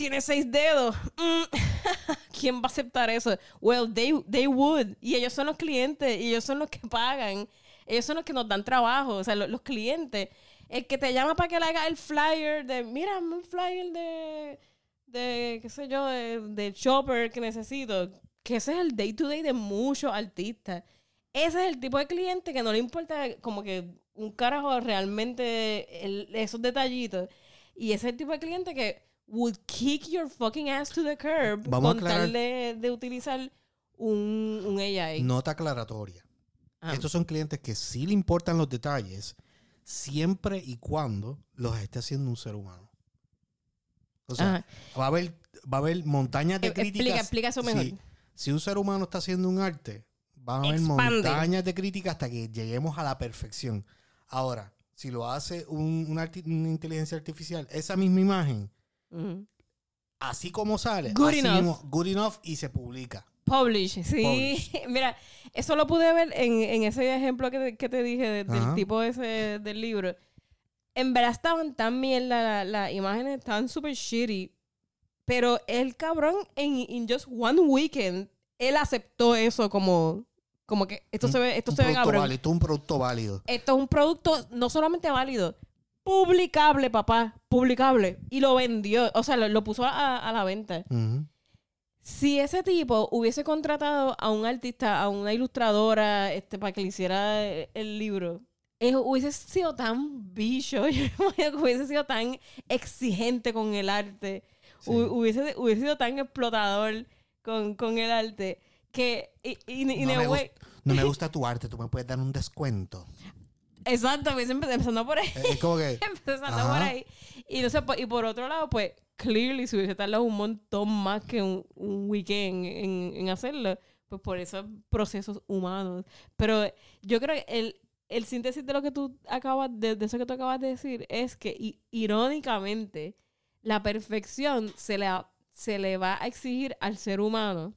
tiene seis dedos. mm, [LAUGHS] ¿Quién va a aceptar eso? Well, they, they would. Y ellos son los clientes, y ellos son los que pagan. Ellos son los que nos dan trabajo, o sea, lo- los, clientes. El que te llama para que le haga el flyer de, mira, un flyer de, de qué sé yo, de, de shopper que necesito. Que ese es el day to day de muchos artistas. Ese es el tipo de cliente que no le importa como que un carajo realmente esos detallitos. Y ese es el tipo de cliente que would kick your fucking ass to the curb Vamos a con aclarar- tal de, de utilizar un, un AI. nota aclaratoria. Ah. Estos son clientes que sí le importan los detalles siempre y cuando los esté haciendo un ser humano. O sea, Ajá. va a haber, va a haber montañas de críticas. explica- explica eso mejor. Sí. si un ser humano está haciendo un arte, van a haber Expande. montañas de críticas hasta que lleguemos a la perfección. Ahora, si lo hace un- una inteligencia artificial, esa misma imagen, Así como sale, Good así enough. mismo, good enough y se publica. Publish, sí. Publish. [LAUGHS] Mira, eso lo pude ver en, en ese ejemplo que te, que te dije de- del tipo ese del libro. En verdad estaban tan la- las imágenes estaban súper shitty. Pero el cabrón, en in just one weekend, él aceptó eso como, como que esto Un- se ve, esto se ve cabrón. válido, esto es un producto válido. Esto es un producto no solamente válido, publicable, papá, publicable. Y lo vendió, o sea, lo, lo puso a, a la venta. Si ese tipo hubiese contratado a un artista, a una ilustradora, este, para que le hiciera el, libro, eh, hubiese sido tan bicho, [LAUGHS] hubiese sido tan exigente con el arte, Sí. hubiese, hubiese sido tan explotador con, con el arte, que, y, y, y No me way- No me gusta tu arte, tú me puedes dar un descuento. Exacto, empezando por ahí. Es como que, [LAUGHS] empezando Ajá. por ahí. Y, no sé, po- y por otro lado, pues, clearly, si hubiese tardado un montón más que un, un weekend en, en hacerlo, pues por esos procesos humanos. Pero yo creo que el, el síntesis de lo que tú acabas de, de eso que tú acabas de decir es que i- irónicamente la perfección se le, se le va a exigir al ser humano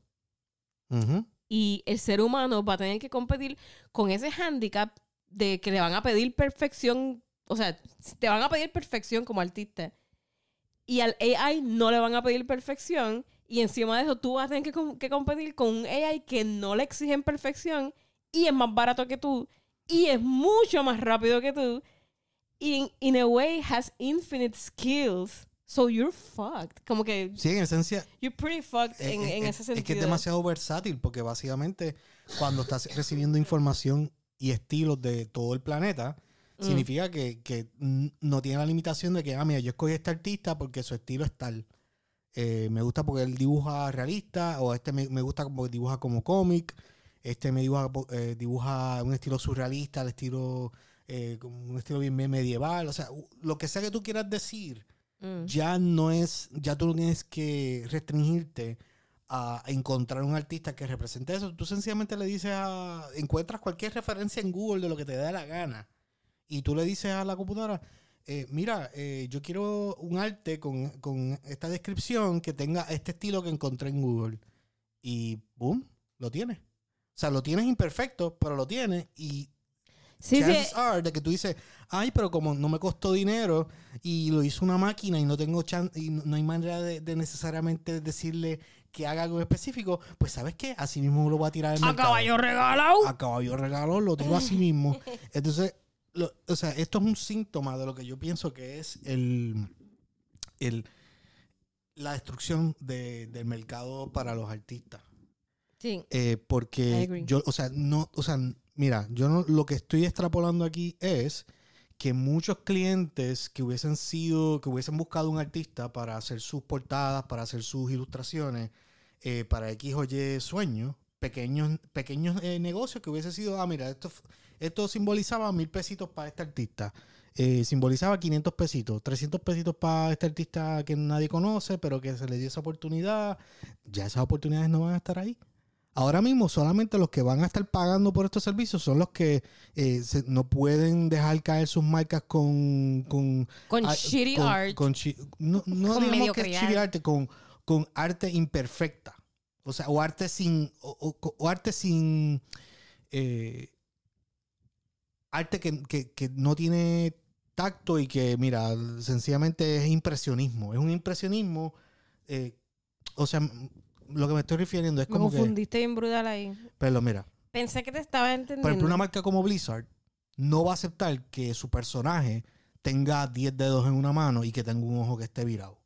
Ujú. y el ser humano va a tener que competir con ese handicap de que le van a pedir perfección, o sea, te van a pedir perfección como artista. Y al AI no le van a pedir perfección y encima de eso tú vas a tener que, com- que competir con un AI que no le exigen perfección y es más barato que tú y es mucho más rápido que tú y in, in a way has infinite skills. So you're fucked. Como que Sí, en esencia, you're pretty fucked eh, en, en ese es sentido que es demasiado versátil porque básicamente cuando estás recibiendo información y estilos de todo el planeta, Mm. significa que, que no tiene la limitación de que, ah, mira, yo escogí a este artista porque su estilo es tal. Eh, me gusta porque él dibuja realista, o este me, me gusta porque dibuja como cómic, este me dibuja, eh, dibuja un estilo surrealista, el estilo, eh, un estilo bien medieval, o sea, lo que sea que tú quieras decir, Mm. ya no es, ya tú no tienes que restringirte a encontrar un artista que represente eso. Tú sencillamente le dices a, encuentras cualquier referencia en Google de lo que te dé la gana. Y tú le dices a la computadora, eh, mira, eh, yo quiero un arte con, con esta descripción que tenga este estilo que encontré en Google. Y boom, lo tienes. O sea, lo tienes imperfecto, pero lo tienes. Y Sí, sí, chances are de que tú dices, ay, pero como no me costó dinero y lo hizo una máquina y no tengo chan y no, no hay manera de, de necesariamente decirle que haga algo específico, pues sabes qué, así mismo lo voy a tirar al a mercado. caballo regalado. A caballo regalo lo tiro así mismo. [LAUGHS] Entonces, lo- o sea, esto es un síntoma de lo que yo pienso que es el, el la destrucción de- del mercado para los artistas. Sí. Eh, porque yo, o sea, no, o sea, mira, yo no, lo que estoy extrapolando aquí es que muchos clientes que hubiesen sido, que hubiesen buscado un artista para hacer sus portadas, para hacer sus ilustraciones, eh, para X o Y sueños, pequeños, pequeños eh, negocios que hubiese sido, ah, mira, esto, esto simbolizaba mil pesitos para este artista. Eh, simbolizaba 500 pesitos, 300 pesitos para este artista que nadie conoce, pero que se le dio esa oportunidad. Ya esas oportunidades no van a estar ahí. Ahora mismo solamente los que van a estar pagando por estos servicios son los que eh, se- no pueden dejar caer sus marcas con... con Con ah, shitty con- art. con no no Con digamos que es shitty arte, con, con arte imperfecta. O sea, o arte sin... O, o- o arte sin... eh, arte que, que- que no tiene tacto y que, mira, sencillamente es impresionismo. Es un impresionismo... eh, o sea, lo que me estoy refiriendo es Me como que... confundiste bien brutal ahí. Pero mira, Pensé que te estaba entendiendo. por ejemplo, una marca como Blizzard no va a aceptar que su personaje tenga 10 dedos en una mano y que tenga un ojo que esté virado.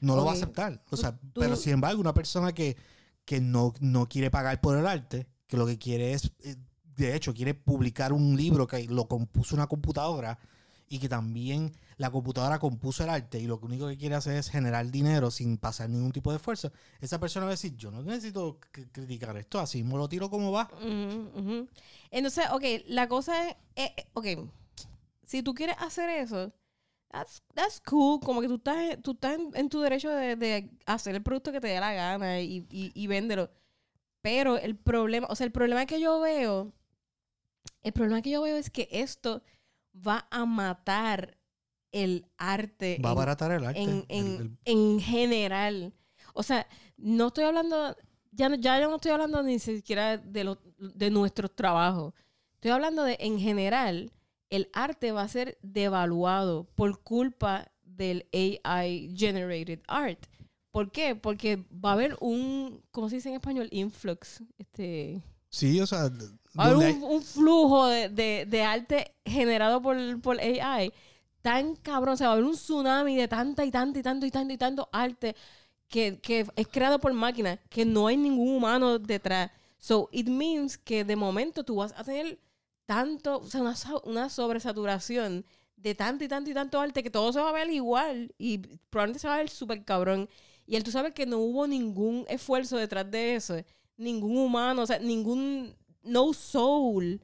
No lo va a aceptar. O sea, Tú- pero sin embargo, una persona que, que no, no quiere pagar por el arte, que lo que quiere es, eh, de hecho, quiere publicar un libro que lo compuso una computadora y que también la computadora compuso el arte y lo único que quiere hacer es generar dinero sin pasar ningún tipo de esfuerzo, esa persona va a decir, yo no necesito criticar esto, así mismo lo tiro como va. Entonces, ok, la cosa es, eh, eh, ok, si tú quieres hacer eso, that's, that's cool, como que tú estás, tú estás en, tu derecho de, de hacer el producto que te dé la gana y, y, y véndelo. Pero el problema, o sea, el problema que yo veo, el problema que yo veo es que esto va a matar el arte. Va a abaratar el arte. en, en, el- en general. O sea, no estoy hablando, ya, no- ya yo no estoy hablando ni siquiera de, lo- de nuestros trabajos. Estoy hablando de, en general, el arte va a ser devaluado por culpa del AI generated art. ¿Por qué? Porque va a haber un, ¿cómo se dice en español? Influx. Este, Sí, o sea, va a haber donde hay- un, un flujo de, de- de arte generado por, por AI tan cabrón. O sea, va a haber un tsunami de tanta y tanta y tanto y tanto y tanto arte que, que es creado por máquinas, que no hay ningún humano detrás. So, it means que de momento tú vas a tener tanto, o sea, una, una sobresaturación de tanto y tanto y tanto arte que todo se va a ver igual y probablemente se va a ver súper cabrón. Y él, tú sabes que no hubo ningún esfuerzo detrás de eso, ningún humano, o sea, ningún, no soul.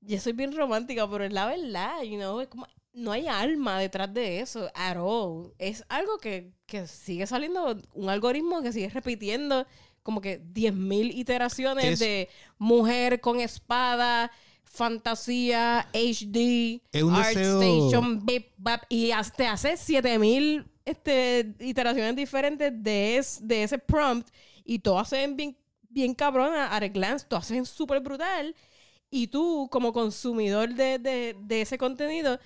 Yo soy bien romántica, pero es la verdad, you know, es como, no hay alma detrás de eso, at all. Es algo que, que sigue saliendo, un algoritmo que sigue repitiendo como que 10.000 iteraciones Es- de mujer con espada, fantasía, HD, Art deseo- Station, bip, bap, y hasta hace 7000 este, iteraciones diferentes de, es- de ese prompt y todas se ven bien, bien cabronas, at a glance, todas se ven súper brutal. Y tú, como consumidor de, de- de ese contenido,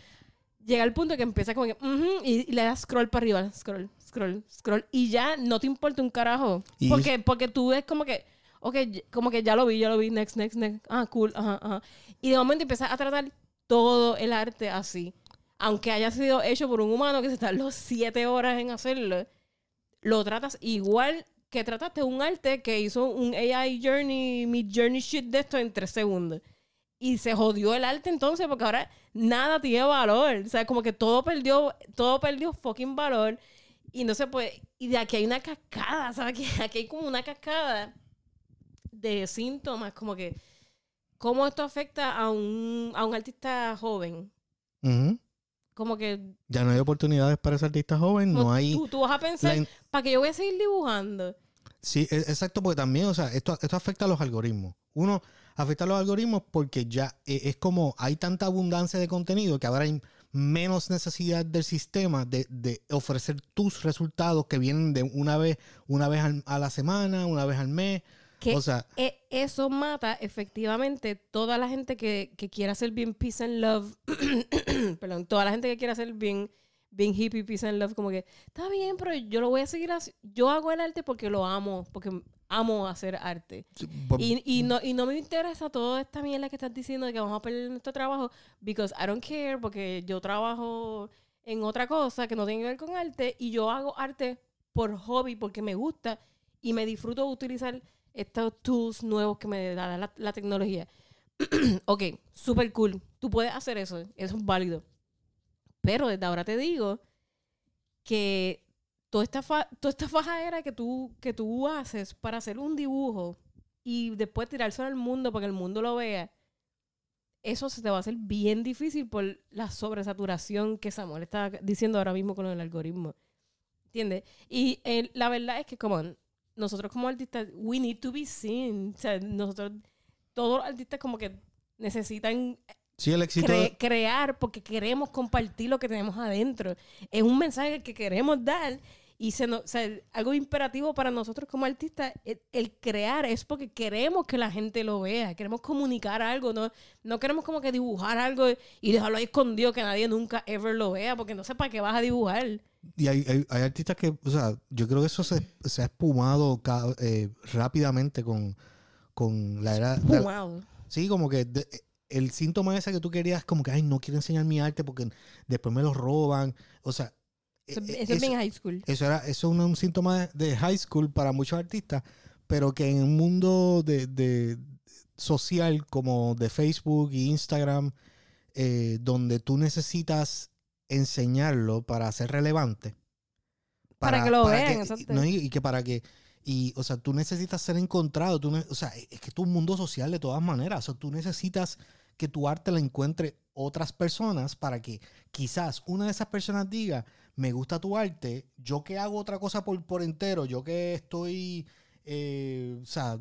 llega al punto que empieza como que, y, y le das scroll para arriba, scroll, scroll, scroll, y ya no te importa un carajo. Y Porque, porque tú ves como que, ok, como que ya lo vi, ya lo vi, next, next, next, ah, cool, ajá, ajá. Y de momento empiezas a tratar todo el arte así. Aunque haya sido hecho por un humano que se tardó siete horas en hacerlo, lo tratas igual que trataste un arte que hizo un AI Journey, Mid Journey shit de esto en tres segundos. Y se jodió el arte entonces porque ahora nada tiene valor. O sea, como que todo perdió, todo perdió fucking valor. Y no se puede. Y de aquí hay una cascada, ¿sabes? Que aquí hay como una cascada de síntomas, como que cómo esto afecta a un, a un artista joven. Ujú. Como que Ya no hay oportunidades para ese artista joven, no hay... tú, tú vas a pensar, in- ¿para que yo voy a seguir dibujando? Sí, e- exacto, porque también, o sea, esto, esto afecta a los algoritmos. Uno, afecta a los algoritmos porque ya eh, es como hay tanta abundancia de contenido que ahora hay menos necesidad del sistema de, de ofrecer tus resultados que vienen de una vez, una vez al- a la semana, una vez al mes. Que O sea, e- eso mata efectivamente toda la gente que, que quiera hacer bien peace and love. [COUGHS] Perdón, toda la gente que quiera hacer bien, bien hippie, peace and love, como que está bien, pero yo lo voy a seguir así. Yo hago el arte porque lo amo, porque amo hacer arte. por- Y, y, no, y no me interesa toda esta mierda que estás diciendo de que vamos a perder nuestro trabajo, because I don't care, porque yo trabajo en otra cosa que no tiene que ver con arte y yo hago arte por hobby, porque me gusta y me disfruto de utilizar estos tools nuevos que me da la, la tecnología. [CLEARS THROAT] ok, super cool. Tú puedes hacer eso, eso es válido. Pero desde ahora te digo que toda esta, fa- toda esta que tú, que tú haces para hacer un dibujo y después tirárselo al mundo para que el mundo lo vea, eso se te va a hacer bien difícil por la sobresaturación que Samuel está diciendo ahora mismo con el algoritmo. ¿Entiendes? Y la verdad es que, como nosotros como artistas, we need to be seen. O sea, nosotros, todos los artistas como que necesitan sí, el éxito... cre- crear porque queremos compartir lo que tenemos adentro. Es un mensaje que queremos dar y se nos- o sea, algo imperativo para nosotros como artistas, el, el crear es porque queremos que la gente lo vea, queremos comunicar algo, no, no queremos como que dibujar algo y dejarlo ahí escondido que nadie nunca ever lo vea porque no sé para qué vas a dibujar. Y hay, hay, hay artistas que, o sea, yo creo que eso se, se ha espumado eh, rápidamente con, con la era... la- Wow. Sí, como que de- el síntoma ese que tú querías, como que, ay, no quiero enseñar mi arte porque después me lo roban. O sea, Eso, eh, eso es bien high school. eso era, eso es un, un síntoma de, de high school para muchos artistas, pero que en un mundo de, de social como de Facebook e Instagram, eh, donde tú necesitas enseñarlo para ser relevante. Para que lo vean, no, y, y que para que, y, o sea, tú necesitas ser encontrado, tú ne- o sea, es que es un mundo social de todas maneras, o sea, tú necesitas que tu arte la encuentre otras personas para que quizás una de esas personas diga, me gusta tu arte, yo que hago otra cosa por, por entero, yo que estoy, eh, o sea,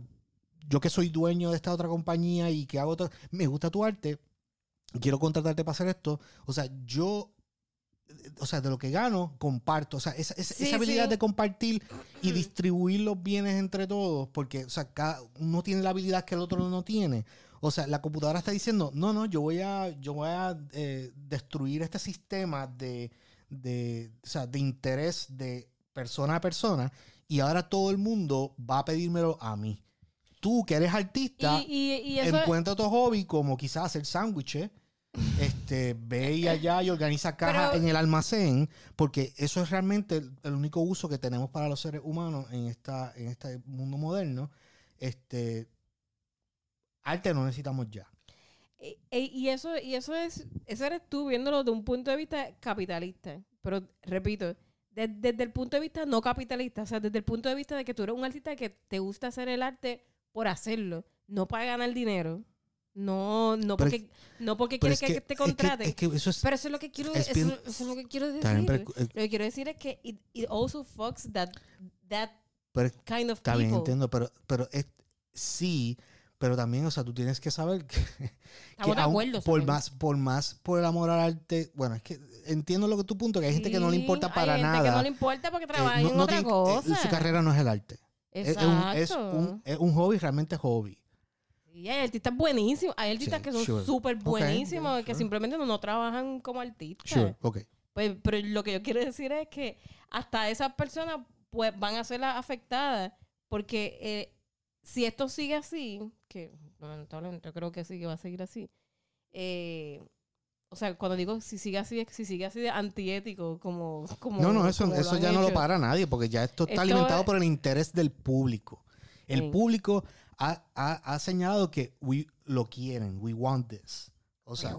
yo que soy dueño de esta otra compañía y que hago otra, me gusta tu arte, quiero contratarte para hacer esto, o sea, yo, o sea, de lo que gano, comparto, o sea, esa, esa- Sí, esa habilidad sí. de compartir y distribuir los bienes entre todos, porque, o sea, cada uno tiene la habilidad que el otro no tiene. O sea, la computadora está diciendo, no, no, yo voy a, yo voy a eh, destruir este sistema de, de, o sea, de interés de persona a persona y ahora todo el mundo va a pedírmelo a mí. Tú que eres artista, Y, y, y eso, encuentra tu hobby como quizás hacer sándwiches. Este, ve y allá y organiza cajas Pero- en el almacén, porque eso es realmente el, el único uso que tenemos para los seres humanos en esta, en este mundo moderno. Este, arte no necesitamos ya. E- e- y eso, y eso es, eso eres tú viéndolo de un punto de vista capitalista. Pero repito, de- desde el punto de vista no capitalista, o sea, desde el punto de vista de que tú eres un artista que te gusta hacer el arte por hacerlo, no para ganar dinero. No, no Pero porque, no porque quieres que, te es que- contraten. es que eso es, pero eso es lo que quiero, es eso, bien- eso es lo que quiero decir. Bien, pero- eh, lo que quiero decir es que it, it also fucks that, that pero kind of bien, people. entiendo, pero, pero es, sí, Pero también, o sea, tú tienes que saber que, que aún acuerdo, por más, por más por el amor al arte, bueno, es que entiendo lo que tu punto, que hay gente que no le Sí, importa para hay gente nada. que no le importa porque eh, trabaja no- en no otra tiene- eh, cosa. su carrera no es el arte. Es, es un, es, Exacto. un, es un hobby, realmente hobby. Sí, hay artistas buenísimos. Hay artistas Sí, que son sure. súper buenísimos, que sure. simplemente no, no trabajan como artistas. Sure, ok. Pues, pero lo que yo quiero decir es que hasta esas personas pues van a ser las afectadas porque eh, si esto sigue así, que lamentablemente yo creo que sí que va a seguir así, eh, o sea, cuando digo si sigue así, es que si sigue así de antiético, como... como No, no, eso, eso ya no lo para nadie, porque ya esto está Esto alimentado es- por el interés del público. El Sí. público ha, ha, ha señalado que we, lo quieren, we want this. O sea,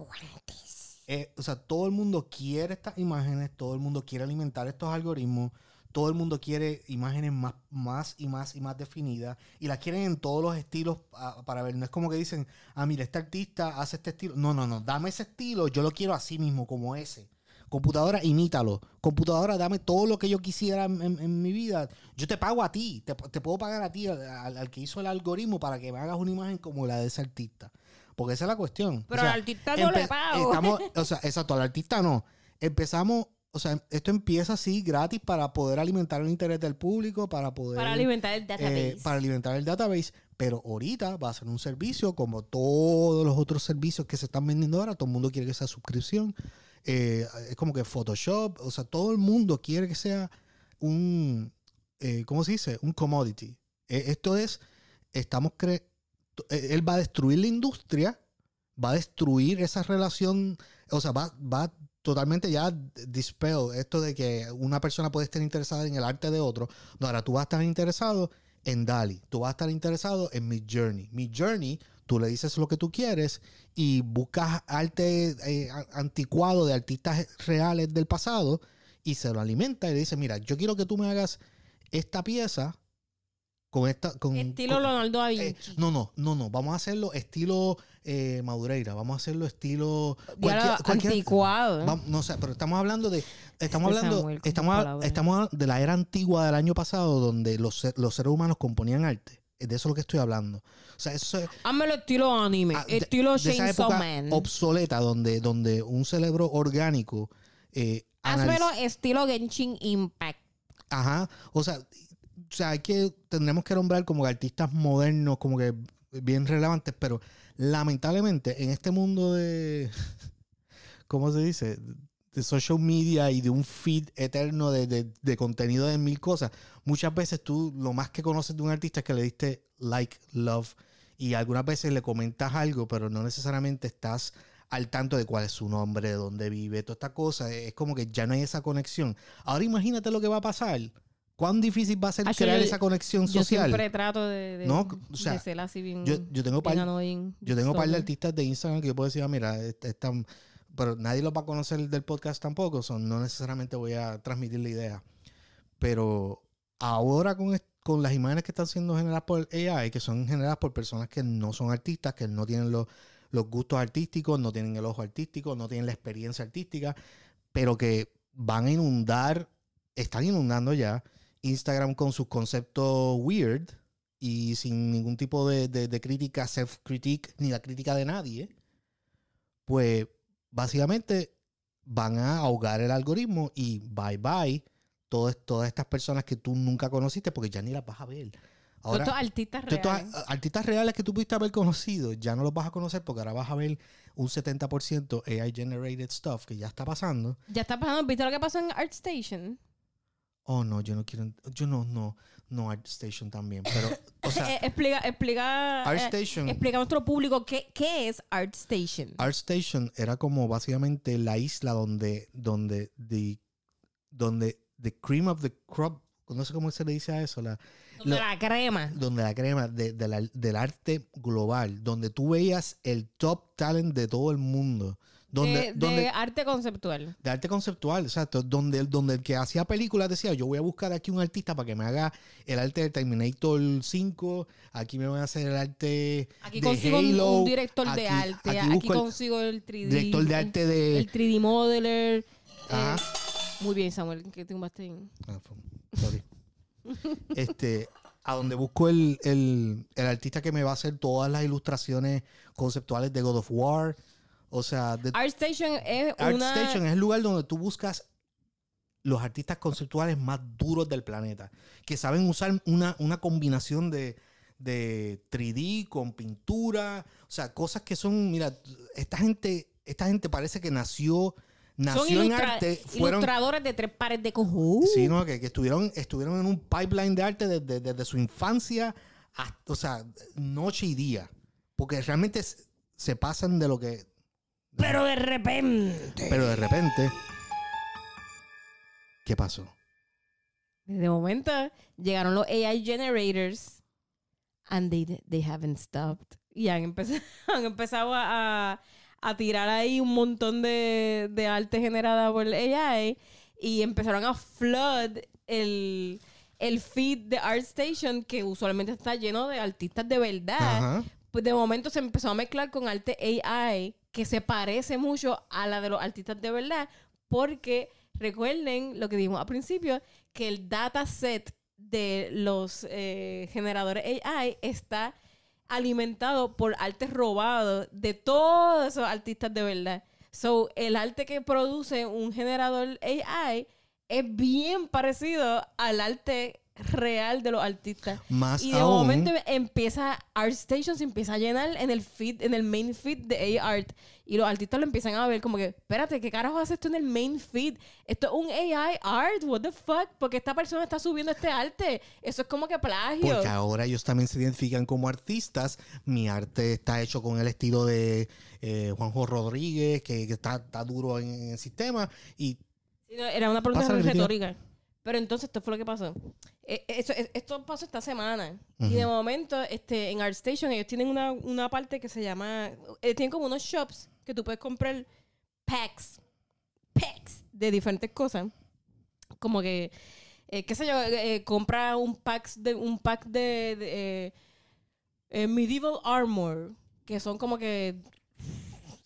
eh, o sea, todo el mundo quiere estas imágenes, todo el mundo quiere alimentar estos algoritmos, todo el mundo quiere imágenes más, más y más y más definidas y las quieren en todos los estilos ah, para ver. No es como que dicen, ah, mira, este artista hace este estilo. No, no, no, dame ese estilo, yo lo quiero así mismo, como ese. Computadora, imítalo. Computadora, dame todo lo que yo quisiera en, en- en mi vida. Yo te pago a ti, te, te puedo pagar a ti, al, que hizo el algoritmo, para que me hagas una imagen como la de ese artista. Porque esa es la cuestión. Pero O sea, al artista no le pago. Estamos, [LAUGHS] o sea, exacto, al artista no. Empezamos, o sea, esto empieza así gratis para poder alimentar el interés del público, para poder... para alimentar el eh, database. para alimentar el database, pero ahorita va a ser un servicio como todos los otros servicios que se están vendiendo ahora. Todo el mundo quiere que sea suscripción. Eh, es como que Photoshop, o sea, todo el mundo quiere que sea un, eh, ¿cómo se dice? Un commodity. Eh, esto es, estamos cre eh, él va a destruir la industria, va a destruir esa relación, o sea, va, va totalmente ya dispel esto de que una persona puede estar interesada en el arte de otro. No, ahora tú vas a estar interesado en Dali, tú vas a estar interesado en Mid Journey. Mid Journey, tú le dices lo que tú quieres y buscas arte eh, anticuado de artistas reales del pasado y se lo alimenta y le dice, mira, yo quiero que tú me hagas esta pieza con esta... Con, Estilo con- Leonardo da eh, no, no, no, no. Vamos a hacerlo estilo eh, Madureira. Vamos a hacerlo estilo. Anticuado. vam- no sé, pero estamos hablando de. Estamos Este hablando. Estamos, estamos de la era antigua del año pasado, donde los, los seres humanos componían arte. Es de eso lo que estoy hablando. O sea, eso es. Hámelo estilo anime, ah, de- estilo Chainsaw Man. obsoleta, donde, donde un cerebro orgánico. Eh, analiz- estilo Genshin Impact. Ajá. O sea, o sea, hay que, tendremos que nombrar como artistas modernos, como que bien relevantes, pero lamentablemente en este mundo de, [LAUGHS] ¿cómo se dice? De social media y de un feed eterno de, de- de contenido de mil cosas, muchas veces tú lo más que conoces de un artista es que le diste like, love, y algunas veces le comentas algo, pero no necesariamente estás al tanto de cuál es su nombre, de dónde vive, toda esta cosa. Es como que ya no hay esa conexión. Ahora imagínate lo que va a pasar. ¿Cuán difícil va a ser yo- crear yo- esa conexión Yo social? siempre trato de, de, No, o sea, de ser así bien, Yo, yo tengo par, yo tengo par de artistas de Instagram que yo puedo decir, ah, mira, est- están, pero nadie los va a conocer del podcast tampoco, son, no necesariamente voy a transmitir la idea. Pero ahora con, con las imágenes que están siendo generadas por AI, que son generadas por personas que no son artistas, que no tienen los, los gustos artísticos, no tienen el ojo artístico, no tienen la experiencia artística, pero que van a inundar, están inundando ya Instagram con sus conceptos weird y sin ningún tipo de, de- de crítica, self-critique, ni la crítica de nadie, pues básicamente van a ahogar el algoritmo y bye bye todas, todas estas personas que tú nunca conociste porque ya ni las vas a ver. Ahora, estos artistas reales. artistas reales que tú pudiste haber conocido, ya no los vas a conocer porque ahora vas a ver un 70% AI generated stuff que ya está pasando. Ya está pasando. ¿Viste lo que pasó en ArtStation? Oh, no, yo no quiero, yo no, no, no ArtStation también, pero, o sea, [LAUGHS] Eh, explica, eh, explica a nuestro público qué, qué es ArtStation. ArtStation era como básicamente la isla donde, donde, the, donde the cream of the crop, no sé cómo se le dice a eso, la, Donde la crema. donde la crema de- de la- del arte global, donde tú veías el top talent de todo el mundo, donde, de, arte conceptual. de arte conceptual, exacto, donde, el- donde el que hacía películas decía, yo voy a buscar aquí un artista para que me haga el arte de Terminator 5, aquí me van a hacer el arte Aquí de consigo un- Halo, un, director de arte. aquí consigo el 3D. director de arte de... El 3D modeler. Ajá. Eh, muy bien, Samuel, que tumbaste. Ah, sorry. [LAUGHS] este, a donde busco el, el- el artista que me va a hacer todas las ilustraciones conceptuales de God of War. O sea, de, ArtStation es una... ArtStation es el lugar donde tú buscas los artistas conceptuales más duros del planeta, que saben usar una, una combinación de, de 3D con pintura, o sea, cosas que son, mira, esta gente, esta gente parece que nació, son nació en arte, fueron, ilustradores de tres pares de cojú. sí, no, que, que estuvieron, estuvieron en un pipeline de arte desde, desde su infancia, hasta- o sea, noche y día, porque realmente se pasan de lo que, Pero de repente... pero de repente, ¿qué pasó? De momento llegaron los AI generators and they, they haven't stopped. Y han empezado, [LAUGHS] han empezado a, a- a tirar ahí un montón de, de arte generada por el AI y empezaron a flood el, el feed de ArtStation que usualmente está lleno de artistas de verdad. Ajá. Pues de momento se empezó a mezclar con arte AI que se parece mucho a la de los artistas de verdad porque recuerden lo que dijimos al principio que el dataset de los eh, generadores AI está alimentado por arte robado de todos esos artistas de verdad. So, el arte que produce un generador AI es bien parecido al arte real de los artistas. Más Y de aún, momento empieza ArtStation se empieza a llenar en el feed, en el main feed de ART. Y los artistas lo empiezan a ver como que, espérate, ¿qué carajo hace esto en el main feed? Esto es un AI art, what the fuck? Porque esta persona está subiendo este arte. Eso es como que plagio. porque ahora ellos también se identifican como artistas. Mi arte está hecho con el estilo de eh, Juanjo Rodríguez, que, que está, está duro en, en el sistema. Y Era una pregunta retórica. Pero entonces esto fue lo que pasó. Eh, eso- esto pasó esta semana. Y de momento, este, en ArtStation, ellos tienen una, una parte que se llama. eh, tienen como unos shops que tú puedes comprar packs. Packs de diferentes cosas. Como que. eh, qué sé yo, eh, eh, compra un pack de un pack de, de, medieval armor que son como que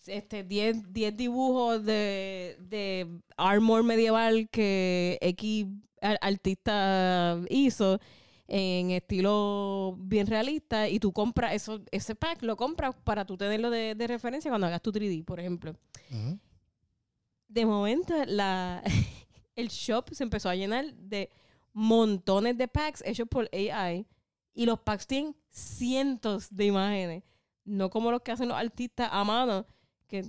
este 10 10 dibujos de, de armor medieval que X ar- artista hizo en estilo bien realista y tú compras eso, ese pack, lo compras para tú tenerlo de, de referencia cuando hagas tu 3D, por ejemplo. De momento, la, [LAUGHS] el shop se empezó a llenar de montones de packs hechos por AI y los packs tienen cientos de imágenes. No como los que hacen los artistas a mano, que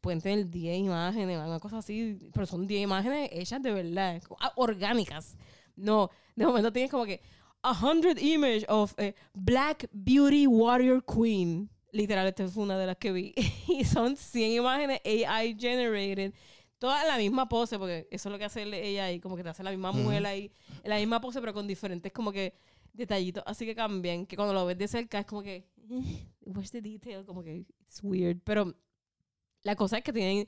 pueden tener 10 imágenes, una cosa así, pero son 10 imágenes hechas de verdad, ah, orgánicas. No, de momento tienes como que a hundred image of eh, Black Beauty Warrior Queen. Literal, esta fue una de las que vi. [LAUGHS] y son 100 imágenes AI generated. Todas la misma pose, porque eso es lo que hace el AI, como que te hace la misma mujer Ujú. ahí, la misma pose, pero con diferentes como que detallitos así que cambian, que cuando lo ves de cerca es como que, [LAUGHS] where's the detail? Como que it's weird. Pero la cosa es que tienen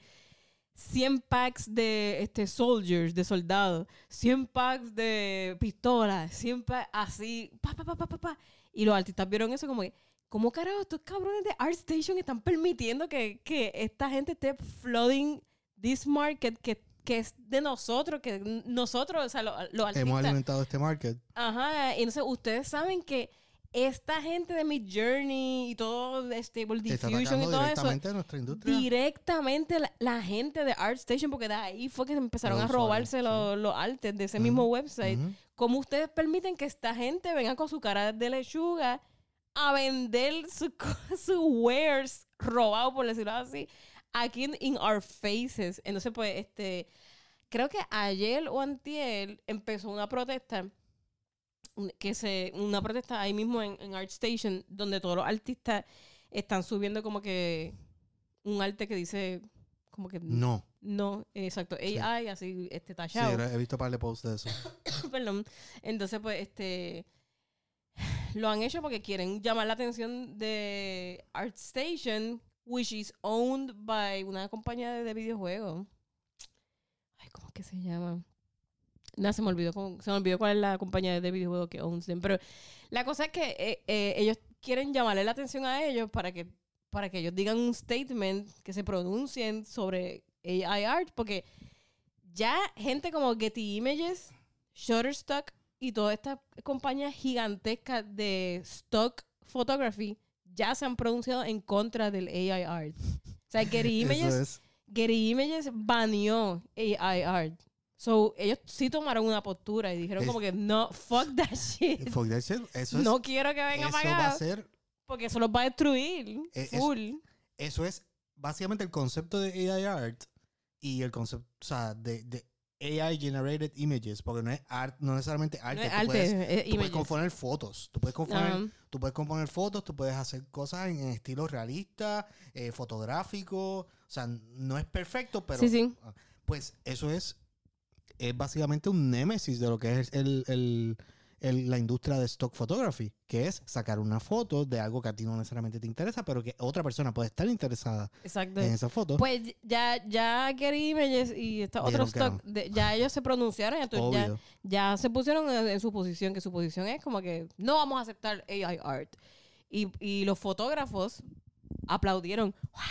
100 packs de este, soldiers, de soldados, 100 packs de pistolas, 100 packs así, pa, pa, pa, pa, pa, pa. Y los artistas vieron eso como que, ¿cómo carajo estos cabrones de ArtStation están permitiendo que, que esta gente esté flooding this market que, que es de nosotros, que nosotros, o sea, lo- los artistas... hemos alimentado este market. Ajá, y entonces ustedes saben que esta gente de Mid Journey y todo de Stable Diffusion y todo eso, directamente a nuestra industria. directamente la, la gente de ArtStation, porque de ahí fue que empezaron Los a robarse los, los artes de ese mismo website. Ujú. ¿Cómo ustedes permiten que esta gente venga con su cara de lechuga a vender su, [LAUGHS] co- su wares robado, por decirlo así, aquí en in our faces? Entonces, pues, este, creo que ayer o antier empezó una protesta que se una protesta ahí mismo en, en ArtStation donde todos los artistas están subiendo como que un arte que dice como que No. no, exacto, Sí. AI así este tachado. he visto par de posts de eso. [COUGHS] Perdón. Entonces, pues, este. Lo han hecho porque quieren llamar la atención de ArtStation, which is owned by una compañía de, de videojuegos. Ay, ¿cómo es que se llama? No, se me olvidó, se me olvidó cuál es la compañía de videojuegos que owns them. Pero la cosa es que eh, eh, ellos quieren llamarle la atención a ellos para que, para que ellos digan un statement, que se pronuncien sobre AI art, porque ya gente como Getty Images, Shutterstock, y todas estas compañías gigantescas de stock photography ya se han pronunciado en contra del AI art. O sea, Getty [LAUGHS] Images, es. Getty Images baneó AI art. So, ellos sí tomaron una postura y dijeron Es- como que no, fuck that shit. [LAUGHS] Fuck that shit. Eso es, no quiero que venga eso va a ser porque eso los va a destruir. Eh, es- full. eso es básicamente el concepto de AI art y el concepto, o sea, de, de AI generated images, porque no es art, no necesaramente arte. No es tú arte, puedes, es tú puedes componer fotos, tú puedes componer, Ajá. tú puedes componer fotos, tú puedes hacer cosas en, en estilo realista, eh, fotográfico, o sea, no es perfecto, pero Sí, sí. pues eso es, es básicamente un némesis de lo que es el, el- el- la industria de stock photography, que es sacar una foto de algo que a ti no necesariamente te interesa, pero que otra persona puede estar interesada Exacto. en esa foto. Pues ya, ya Getty Images y Dijeron que stock, de- ya [LAUGHS] ellos se pronunciaron, ya, ya, se pusieron en, en su posición, que su posición es como que no vamos a aceptar AI art. Y, y los fotógrafos aplaudieron. ¡Wow!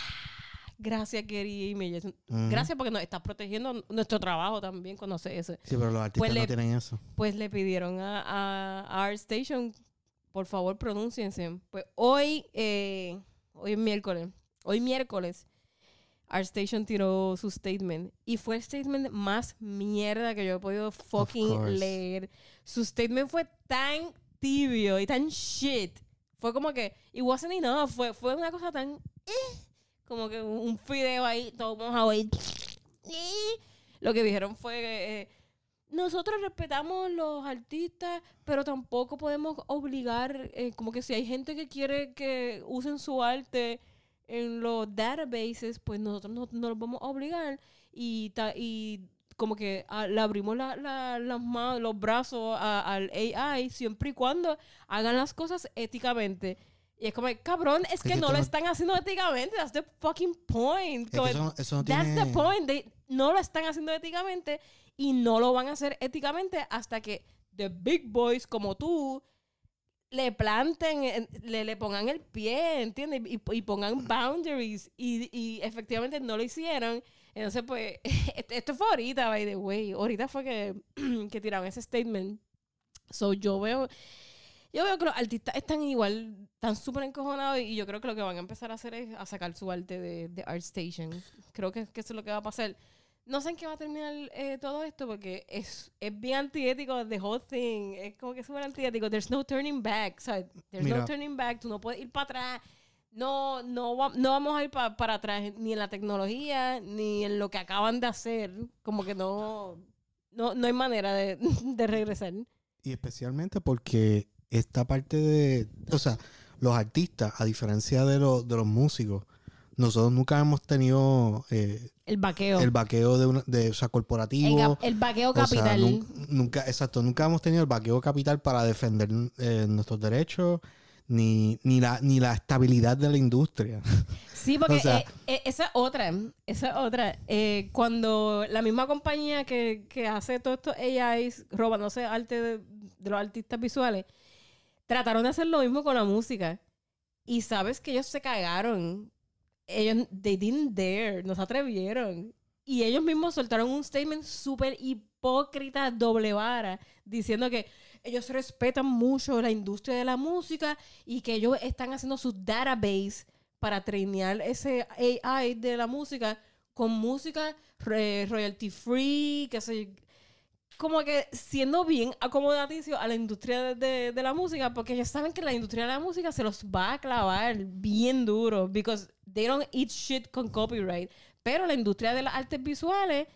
Gracias, Getty Images. Ujú. Gracias porque nos estás protegiendo nuestro trabajo también cuando eso. Sí, pero los artistas Pues no le- tienen eso. Pues le pidieron a, a- a ArtStation, por favor, pronúnciense. Pues hoy, eh, hoy es miércoles, hoy miércoles, ArtStation tiró su statement y fue el statement más mierda que yo he podido fucking leer. Su statement fue tan tibio y tan shit. Fue como que, it wasn't enough, fue, fue una cosa tan, eh, como que un fideo ahí, todo mojado ahí. Eh. Lo que dijeron fue, eh, nosotros respetamos los artistas, pero tampoco podemos obligar, eh, como que si hay gente que quiere que usen su arte en los databases, pues nosotros no, los vamos a obligar y, ta- y como que ah, le abrimos la- la- las manos, los brazos al AI siempre y cuando hagan las cosas éticamente. Y es como, cabrón, es que, que no lo no- están haciendo éticamente. That's the fucking point. Es que Como- eso, no- eso no That's tiene... the point. They- no lo están haciendo éticamente y no lo van a hacer éticamente hasta que the big boys como tú le planten, en- le, le pongan el pie, ¿entiendes? Y, y pongan [CLEARS THROAT] boundaries y, y efectivamente no lo hicieron. Entonces, pues, [LAUGHS] este- esto fue ahorita, by the way. Ahorita fue que, [CLEARS THROAT] que tiraron ese statement. So, yo veo... Yo veo que los artistas están igual, están súper encojonados y yo creo que lo que van a empezar a hacer es a sacar su arte de, de ArtStation. Creo que, que eso es lo que va a pasar. No sé en qué va a terminar eh, todo esto porque es, es bien antiético, the whole thing. Es como que es súper antiético. There's no turning back. ¿sabes? There's Mira. no turning back. Tú no puedes ir para atrás. No, no, no vamos a ir pa- para atrás ni en la tecnología ni en lo que acaban de hacer. Como que no, no, no hay manera de, [LAUGHS] de regresar. Y especialmente porque esta parte de... O sea, los artistas, a diferencia de, los de los músicos, nosotros nunca hemos tenido eh, El vaqueo. el vaqueo de, una, de o sea, El, corporativo. el vaqueo O sea, capital. nun- nunca, exacto, nunca hemos tenido el vaqueo capital para defender eh, nuestros derechos ni, ni, la, ni la estabilidad de la industria. [LAUGHS] Sí, porque O sea- eh, esa es otra, esa es otra. Cuando la misma compañía que, que hace todos estos AIs robándose arte de, de los artistas visuales, trataron de hacer lo mismo con la música. Y sabes que ellos se cagaron. Ellos, they didn't dare, no se atrevieron. Y ellos mismos soltaron un statement súper hipócrita, doble vara, diciendo que ellos respetan mucho la industria de la música y que ellos están haciendo su database para trainear ese AI de la música con música re- royalty free, que se como que siendo bien acomodaticio a la industria de, de- la música, porque ellos saben que la industria de la música se los va a clavar bien duro, because they don't eat shit con copyright. Pero la industria de las artes visuales,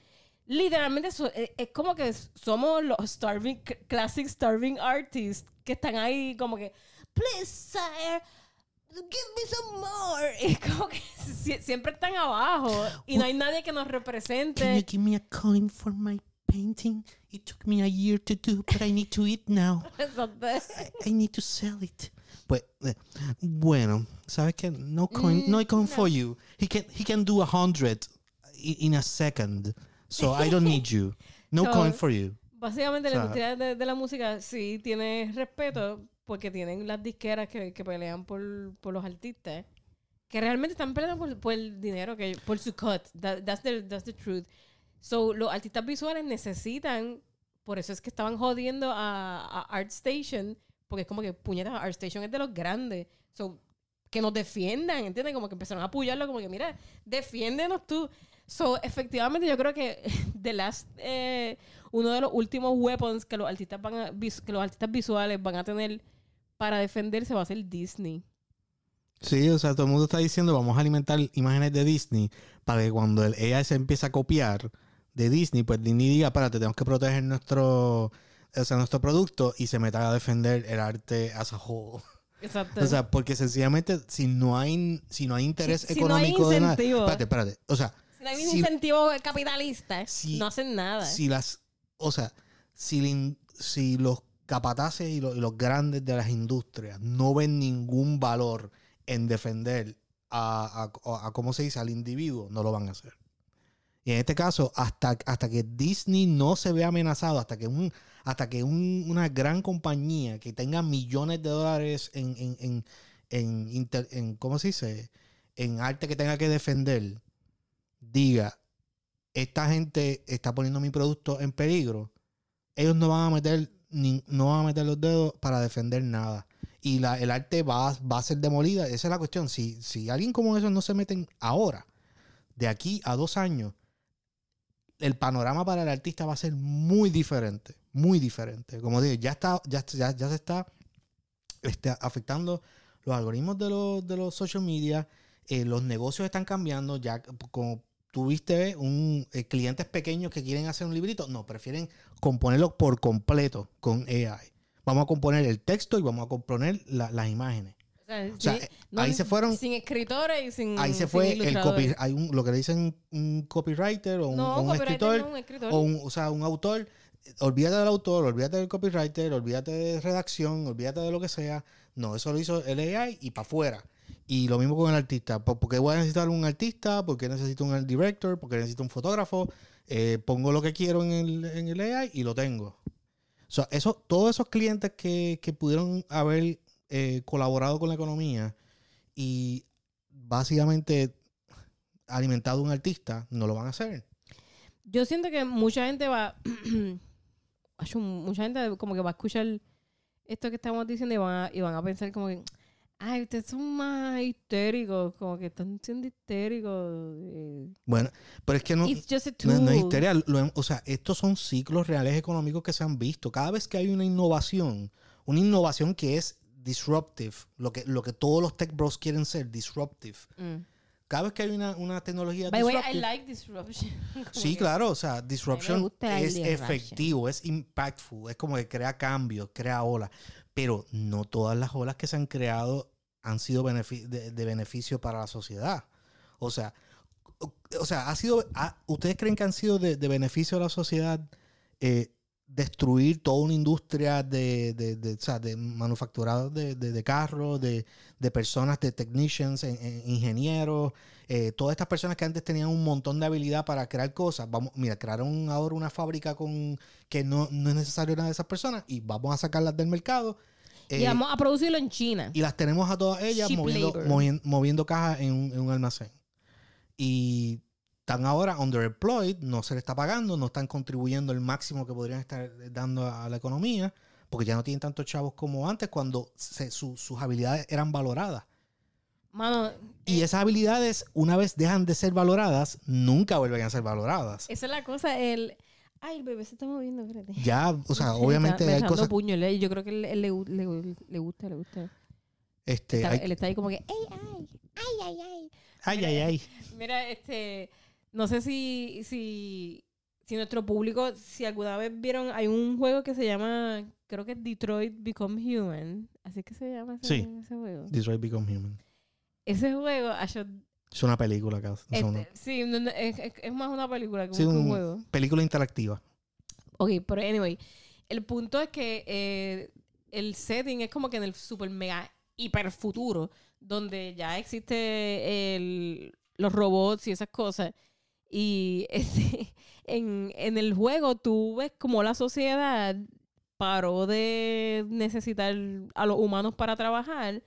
literalmente eh, es como que somos los starving, classic starving artists que están ahí como que, please, sire, give me some more. [LAUGHS] Y como que sie- siempre están abajo y no hay nadie que nos represente. give me a coin for my painting? It took me a year to do, but I need to eat now. [LAUGHS] Exacto. I need to sell it. Pues, eh, bueno, ¿sabes qué? No coin, no coin for you. He can, he can do a hundred i- in a second. So I don't need you. No [LAUGHS] So- coin for you. Básicamente O la sea- industria de, de la música sí tiene respeto porque tienen las disqueras que, que pelean por, por los artistas. Que realmente están peleando por, por el dinero, que, por su cut. That- that's, the, that's the truth. So, los artistas visuales necesitan por eso es que estaban jodiendo a, ArtStation, porque es como que puñetas, ArtStation es de los grandes. So, que nos defiendan, ¿entiendes? Como que empezaron a apoyarlo, como que, mira, defiéndenos tú. So, efectivamente, yo creo que [LAUGHS] The Last, eh, uno de los últimos weapons que los artistas van a, que los artistas visuales van a tener para defenderse va a ser Disney. Sí, o sea, todo el mundo está diciendo vamos a alimentar imágenes de Disney para que cuando el AI se empiece a copiar de Disney, pues Disney diga, espérate, tenemos que proteger nuestro, o sea, nuestro producto y se meta a defender el arte as a whole. [LAUGHS] Exacto. O sea, porque sencillamente si no hay, si no hay interés Si- si no hay económico de nada. Espérate, espérate. O sea, si no hay un si- incentivo capitalista, no hacen nada. si las, o sea, si, los capataces y los, y los grandes de las industrias no ven ningún valor en defender a, a- a- ¿cómo se dice? Al individuo, no lo van a hacer. Y en este caso, hasta, hasta que Disney no se vea amenazado, hasta que un, hasta que un- una gran compañía que tenga millones de dólares en, en, en, en ¿cómo se dice? En arte que tenga que defender, diga, esta gente está poniendo mi producto en peligro, ellos no van a meter ni- no van a meter los dedos para defender nada. Y la, el arte va, va a ser demolida. Esa es la cuestión. Si, si alguien como esos no se meten ahora, de aquí a dos años, el panorama para el artista va a ser muy diferente. Muy diferente. Como digo, ya está, ya, ya, ya se está este, afectando los algoritmos de los, de los social media. eh, los negocios están cambiando. Ya como tuviste un eh, clientes pequeños que quieren hacer un librito, no, prefieren componerlo por completo con AI. Vamos a componer el texto y vamos a componer la- las imágenes. O sea, O sea, sí, eh, ahí se fueron- Sin escritores y sin. Ahí se fue el copy, hay un, lo que le dicen un copywriter o un, No, o un copywriter escritor, no, un escritor. o, un, o sea, un autor. Olvídate del autor, olvídate del copywriter, olvídate de redacción, olvídate de lo que sea. No, eso lo hizo el AI y para afuera. Y lo mismo con el artista. ¿Por por qué voy a necesitar un artista? ¿Por qué necesito un director? ¿Por qué necesito un fotógrafo? Eh, pongo lo que quiero en el, en el AI y lo tengo. O sea, eso, todos esos clientes que, que pudieron haber eh, colaborado con la economía y básicamente alimentado un artista, no lo van a hacer. Yo siento que mucha gente va. [CLEARS THROAT] Mucha gente como que va a escuchar esto que estamos diciendo y van a, y van a pensar como que. Ay, ustedes son más histéricos, como que están siendo histéricos. eh, Bueno, pero es que no, a no, no es histeria. Lo o sea, estos son ciclos reales económicos que se han visto. Cada vez que hay una innovación, una innovación que es disruptive, lo que, lo que todos los tech bros quieren ser, disruptive. Mm. Cada vez que hay una, una tecnología By the way, I disruptive, like disruption. [LAUGHS] Sí, claro, o sea, disruption es disruption. efectivo, es impactful, es como que crea cambios, crea olas, pero no todas las olas que se han creado han sido benefi- de, de beneficio para la sociedad. O sea, o, o sea, ha sido, ha- ¿ustedes creen que han sido de, de beneficio a la sociedad eh, destruir toda una industria de, de, de, o sea, de manufacturado de, de- de carros, de, de personas, de technicians, en- en- ingenieros, eh, todas estas personas que antes tenían un montón de habilidad para crear cosas, vamos, mira, crearon ahora una fábrica con que no, no es necesario nada de esas personas y vamos a sacarlas del mercado. y eh, vamos a producirlo en China. y las tenemos a todas ellas moviendo, moviendo cajas en un, en un almacén. Y están ahora underemployed, no se les está pagando, no están contribuyendo el máximo que podrían estar dando a, la economía, porque ya no tienen tantos chavos como antes cuando se- su- sus habilidades eran valoradas. Mano, Y esas habilidades, una vez dejan de ser valoradas, nunca vuelven a ser valoradas. esa es la cosa, el... Ay, el bebé se está moviendo, espérate. Ya, o sea, [LAUGHS] Me obviamente está- hay cosas... puño, yo creo que él, él le, le le gusta, le gusta. Este, Está- hay- Él está ahí como que, ¡ay, ay! ¡Ay, ay, ay! ay, ay, ay. Mira, este, no sé si, si, si nuestro público, si alguna vez vieron, hay un juego que se llama, creo que es Detroit Become Human, así que se llama ese, Sí. ese juego. Detroit Become Human. Ese juego, ah, yo- Es una película, acá. este, sí, no, es, más una película que, Sí, un- juego. película interactiva. Ok, pero anyway, el punto es que eh, el setting es como que en el super mega hiper futuro, donde ya existe el- los robots y esas cosas. Y [LAUGHS] en, en el juego tú ves como la sociedad paró de necesitar a los humanos para trabajar,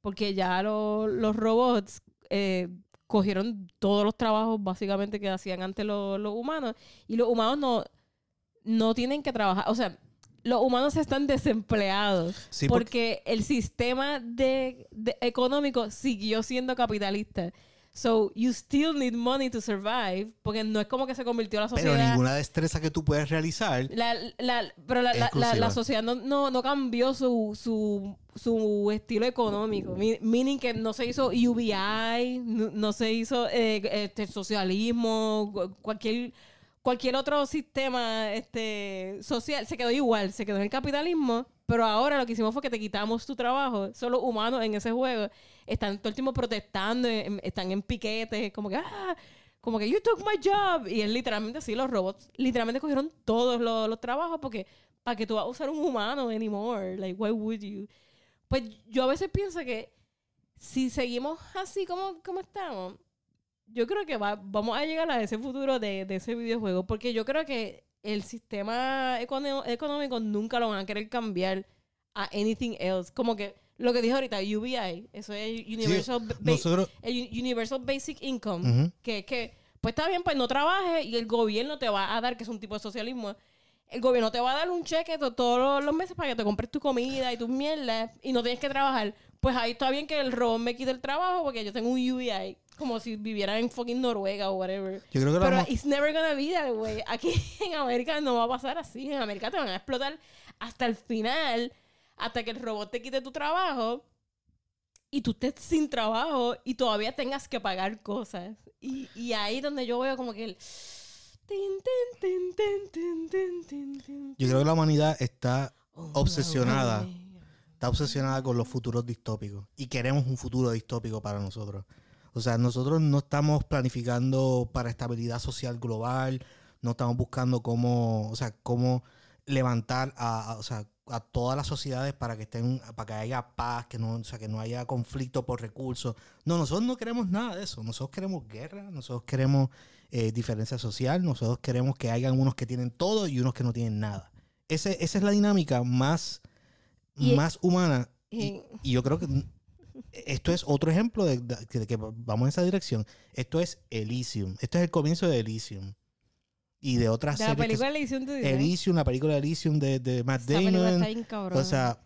porque ya lo- los robots eh, cogieron todos los trabajos básicamente que hacían antes los, los humanos, y los humanos no, no tienen que trabajar. O sea, los humanos están desempleados Sí, porque, el sistema de, de- económico siguió siendo capitalista. So, you still need money to survive, porque no es como que se convirtió la Pero sociedad. ninguna destreza que tú puedes realizar. La, la- pero la, la- la- sociedad no, no, no cambió su, su, su estilo económico. Mi- Meaning que no se hizo UBI, no, no se hizo eh, este, socialismo, cu- cualquier, cualquier otro sistema este, social. Se quedó igual, se quedó en el capitalismo. Pero ahora lo que hicimos fue que te quitamos tu trabajo. Son los humanos en ese juego. Están todo el tiempo protestando, en- están en piquetes, como que, ah, como que, you took my job. Y es literalmente así, los robots literalmente cogieron todos los, los trabajos porque, ¿para que tú vas a usar un humano anymore? Like, why would you? Pues yo a veces pienso que si seguimos así como, como estamos, yo creo que va- vamos a llegar a ese futuro de, de ese videojuego. Porque yo creo que el sistema económico nunca lo van a querer cambiar a anything else. Como que lo que dije ahorita, UBI, eso es Universal, Nosotros. el Universal Basic Income, que es que, pues está bien, pues no trabajes y el gobierno te va a dar, que es un tipo de socialismo, el gobierno te va a dar un cheque to- todos los, los meses para que te compres tu comida y tus mierdas y no tienes que trabajar. Pues ahí está bien que el robot me quite el trabajo porque yo tengo un UBI, como si viviera en fucking Noruega o whatever. Yo creo que Pero it's never gonna be that way. Aquí [LAUGHS] en América no va a pasar así. En América te van a explotar hasta el final, hasta que el robot te quite tu trabajo y tú estés sin trabajo y todavía tengas que pagar cosas. Y, y ahí donde yo veo como que el... Yo creo que la humanidad está oh, obsesionada. Oh, está obsesionada con los futuros distópicos. Y queremos un futuro distópico para nosotros. O sea, nosotros no estamos planificando para estabilidad social global, no estamos buscando cómo, o sea, cómo levantar a, a- o sea, a todas las sociedades para que estén, para que haya paz, que no, o sea, que no haya conflicto por recursos. No, nosotros no queremos nada de eso. Nosotros queremos guerra, nosotros queremos eh, diferencia social, nosotros queremos que hayan unos que tienen todo y unos que no tienen nada. Ese- esa es la dinámica más, Y- más humana y yo creo que esto es otro ejemplo de, de- de que vamos en esa dirección. Esto es Elysium. Esto es el comienzo de Elysium. Y de otras De la que película de edición de. Elysium, la película de Elysium de, de Matt Esa película Damon. está bien cabrona. O sea,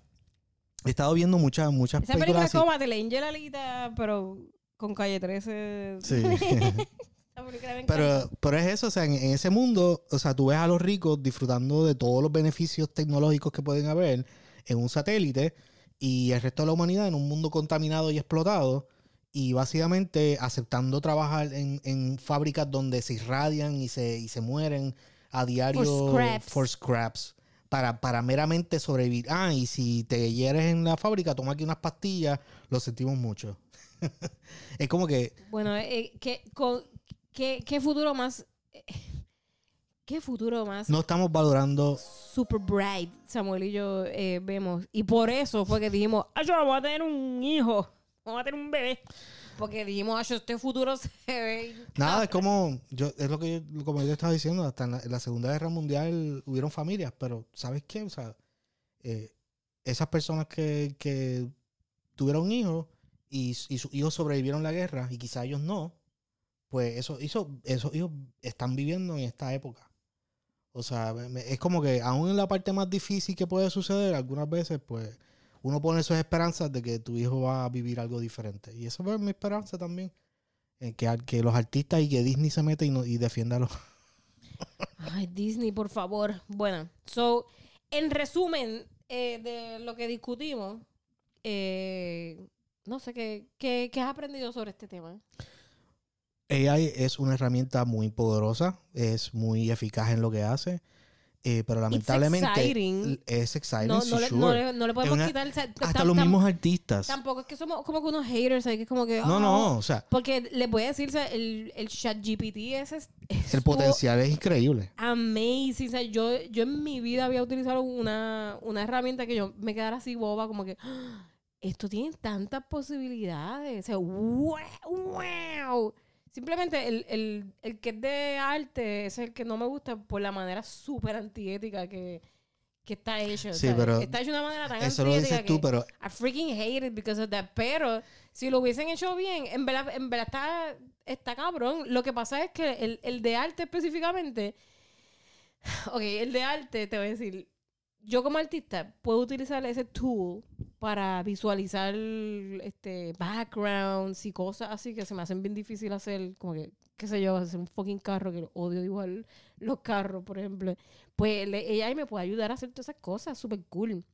he estado viendo muchas, muchas Esa película películas es así. como Angel Alita, pero con Calle 13. Sí. [LAUGHS] Esa película. Pero, pero es eso, o sea, en, en ese mundo, o sea, tú ves a los ricos disfrutando de todos los beneficios tecnológicos que pueden haber en un satélite y el resto de la humanidad en un mundo contaminado y explotado y básicamente aceptando trabajar en, en fábricas donde se irradian y se, y se mueren a diario For scraps. for scraps, para, para meramente sobrevivir. Ah, y si te hieres en la fábrica, toma aquí unas pastillas, lo sentimos mucho. [LAUGHS] es como que Bueno, eh, ¿qué, con- qué, qué futuro más. ¿Qué futuro más no estamos valorando super bright Samuel y yo eh, vemos? Y por eso fue que dijimos, ah, yo voy a tener un hijo, vamos a tener un bebé. Porque dijimos, yo, este futuro [LAUGHS] se ve. Nada, es como, yo, es lo que yo, como yo te estaba diciendo, hasta en la, en la Segunda Guerra Mundial hubieron familias, pero ¿sabes qué? O sea, eh, esas personas que, que tuvieron hijos y, y sus hijos sobrevivieron la guerra y quizá ellos no, pues eso, eso, esos hijos están viviendo en esta época. O sea, es como que aún en la parte más difícil que puede suceder, algunas veces, pues, uno pone sus esperanzas de que tu hijo va a vivir algo diferente. Y eso es mi esperanza también. eh, que, que los artistas y que Disney se meta y, no, y defienda los... [LAUGHS] Ay, Disney, por favor. Bueno, so, en resumen eh, de lo que discutimos, eh, no sé, ¿qué, qué, qué has aprendido sobre este tema? AI es una herramienta muy poderosa, es muy eficaz en lo que hace, eh, pero lamentablemente exciting. es exciting, No, sí, no, le, sure. no, le, no le podemos una- quitar. o sea, Hasta tam- los mismos artistas. Tampoco es que somos como que unos haters que es como que. No, "Oh", no, o sea, Porque les voy a decir, o sea, el, el chat GPT ese es. el estuvo potencial es increíble. Amazing. O sea, yo, yo en mi vida había utilizado una, una herramienta que yo me quedara así boba, como que. "Ah, [GASPS] Esto tiene tantas posibilidades. O sea, wow, wow. Simplemente el, el, el que es de arte es el que no me gusta por la manera súper antiética que, que está hecho. Sí, pero está hecho de una manera tan Eso lo antiética dices tú, que- pero I freaking hate it because of that. Pero si lo hubiesen hecho bien, en verdad, en verdad está, está cabrón. Lo que pasa es que el, el de arte específicamente [SIGHS] Ok, el de arte, te voy a decir. Yo como artista puedo utilizar ese tool para visualizar este backgrounds y cosas así que se me hacen bien difícil hacer, como que, qué sé yo, hacer un fucking carro, que odio igual [LAUGHS] los carros, por ejemplo. Pues el AI me puede ayudar a hacer todas esas cosas, súper cool.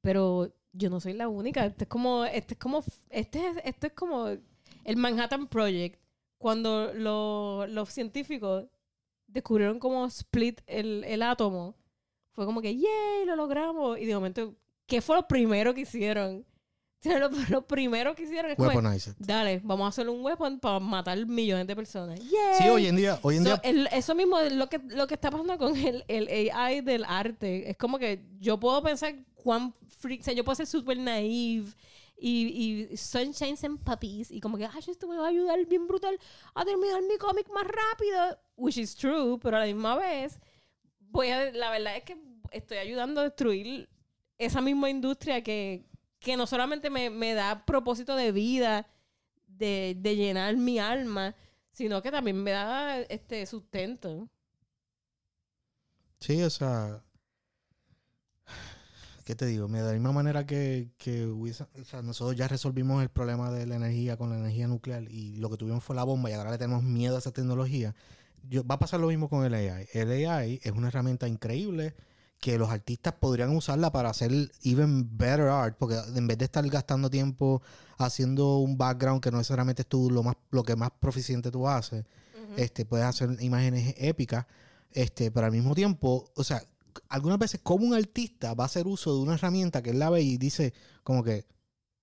Pero yo no soy la única. Este es como, este es como, este es, esto es como el Manhattan Project. Cuando lo- los científicos descubrieron cómo split el, el átomo, fue como que, ¡yay! Lo logramos. Y de momento, ¿qué fue lo primero que hicieron? [LAUGHS] Lo, lo primero que hicieron es Weaponize dale, vamos a hacer un weapon para matar millones de personas. ¡Yay! Sí, hoy en día, hoy en So, día el- eso mismo es lo que, lo que está pasando con el, el AI del arte. Es como que yo puedo pensar cuán freak, o sea, yo puedo ser súper naive y, y sunshines and puppies y como que, ay, esto me va a ayudar bien brutal a terminar mi cómic más rápido, which is true, pero a la misma vez, voy a, la verdad es que estoy ayudando a destruir esa misma industria que, que no solamente me, me da propósito de vida, de, de llenar mi alma, sino que también me da este sustento. Sí, o sea. ¿Qué te digo? De la misma manera que, que o sea, nosotros ya resolvimos el problema de la energía con la energía nuclear y lo que tuvimos fue la bomba y ahora le tenemos miedo a esa tecnología. Yo- va a pasar lo mismo con el AI. El AI es una herramienta increíble que los artistas podrían usarla para hacer even better art, porque en vez de estar gastando tiempo haciendo un background que no necesariamente es tú lo más lo que más proficiente tú haces, este, puedes hacer imágenes épicas, este, pero al mismo tiempo, o sea, algunas veces como un artista va a hacer uso de una herramienta que él la ve y dice como que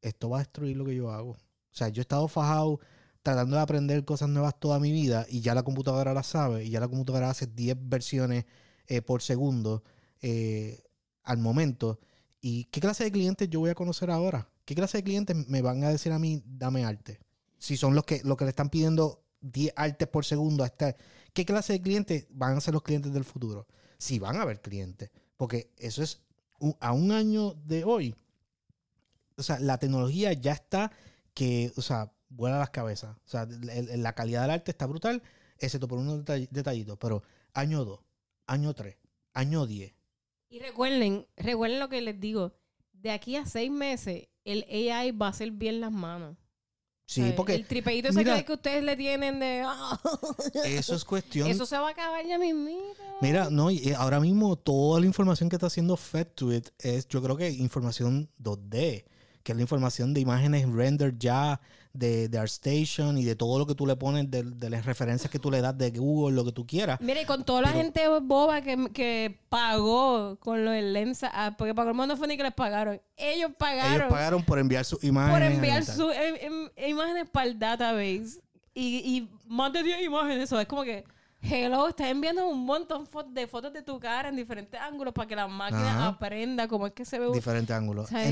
esto va a destruir lo que yo hago. O sea, yo he estado fajado tratando de aprender cosas nuevas toda mi vida y ya la computadora la sabe y ya la computadora hace 10 versiones eh, por segundo eh, al momento. ¿Y qué clase de clientes yo voy a conocer ahora? ¿Qué clase de clientes me van a decir a mí, dame arte? Si son los que, que le están pidiendo 10 artes por segundo a este, ¿qué clase de clientes van a ser los clientes del futuro? Si van a haber clientes. Porque eso es a un año de hoy. O sea, la tecnología ya está que, o sea, vuela las cabezas. O sea, la calidad del arte está brutal, excepto por unos detall- detallitos. Pero año 2, año 3, año 10. Y recuerden, recuerden lo que les digo. De aquí a seis meses, el AI va a hacer bien las manos. Sí, ¿sabes? porque El tripeíto ese mira- que- que ustedes le tienen de... "Ah". eso es cuestión. Eso se va a acabar ya mismito. Mira, no, y ahora mismo toda la información que está siendo fed to it es, yo creo que información 2D, que es la información de imágenes render ya de, de ArtStation y de todo lo que tú le pones, de, de las referencias que tú le das de Google, lo que tú quieras. Mira, y con toda la gente boba que, que pagó con lo del Lensa, ah, porque pagó el mundo fue ni que les pagaron. Ellos pagaron, Ellos pagaron por enviar sus imágenes. por enviar sus em- em- imágenes para el database. Y, y más de 10 imágenes, eso es como que, hello, estás enviando un montón de fotos de tu cara en diferentes ángulos para que la máquina Ajá. aprenda cómo es que se ve. diferentes ángulos. o sea,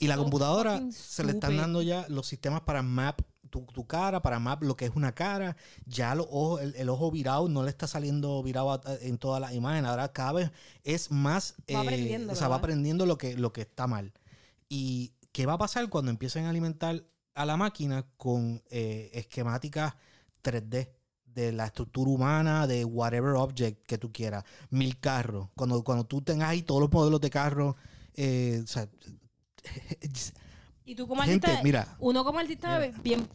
y la so computadora se le están dando ya los sistemas para map tu, tu cara, para map lo que es una cara. Ya los ojos, el, el ojo virado no le está saliendo virado a- en todas las imágenes. Ahora cada vez es más. Va eh, aprendiendo, o sea, va aprendiendo lo que, lo que está mal. ¿Y qué va a pasar cuando empiecen a alimentar a la máquina con eh, esquemáticas 3D? De la estructura humana, de whatever object que tú quieras. Mil carros. Cuando, cuando tú tengas ahí todos los modelos de carros, eh, o sea, [LAUGHS] Y tú como gente, artista, mira, uno como artista bien...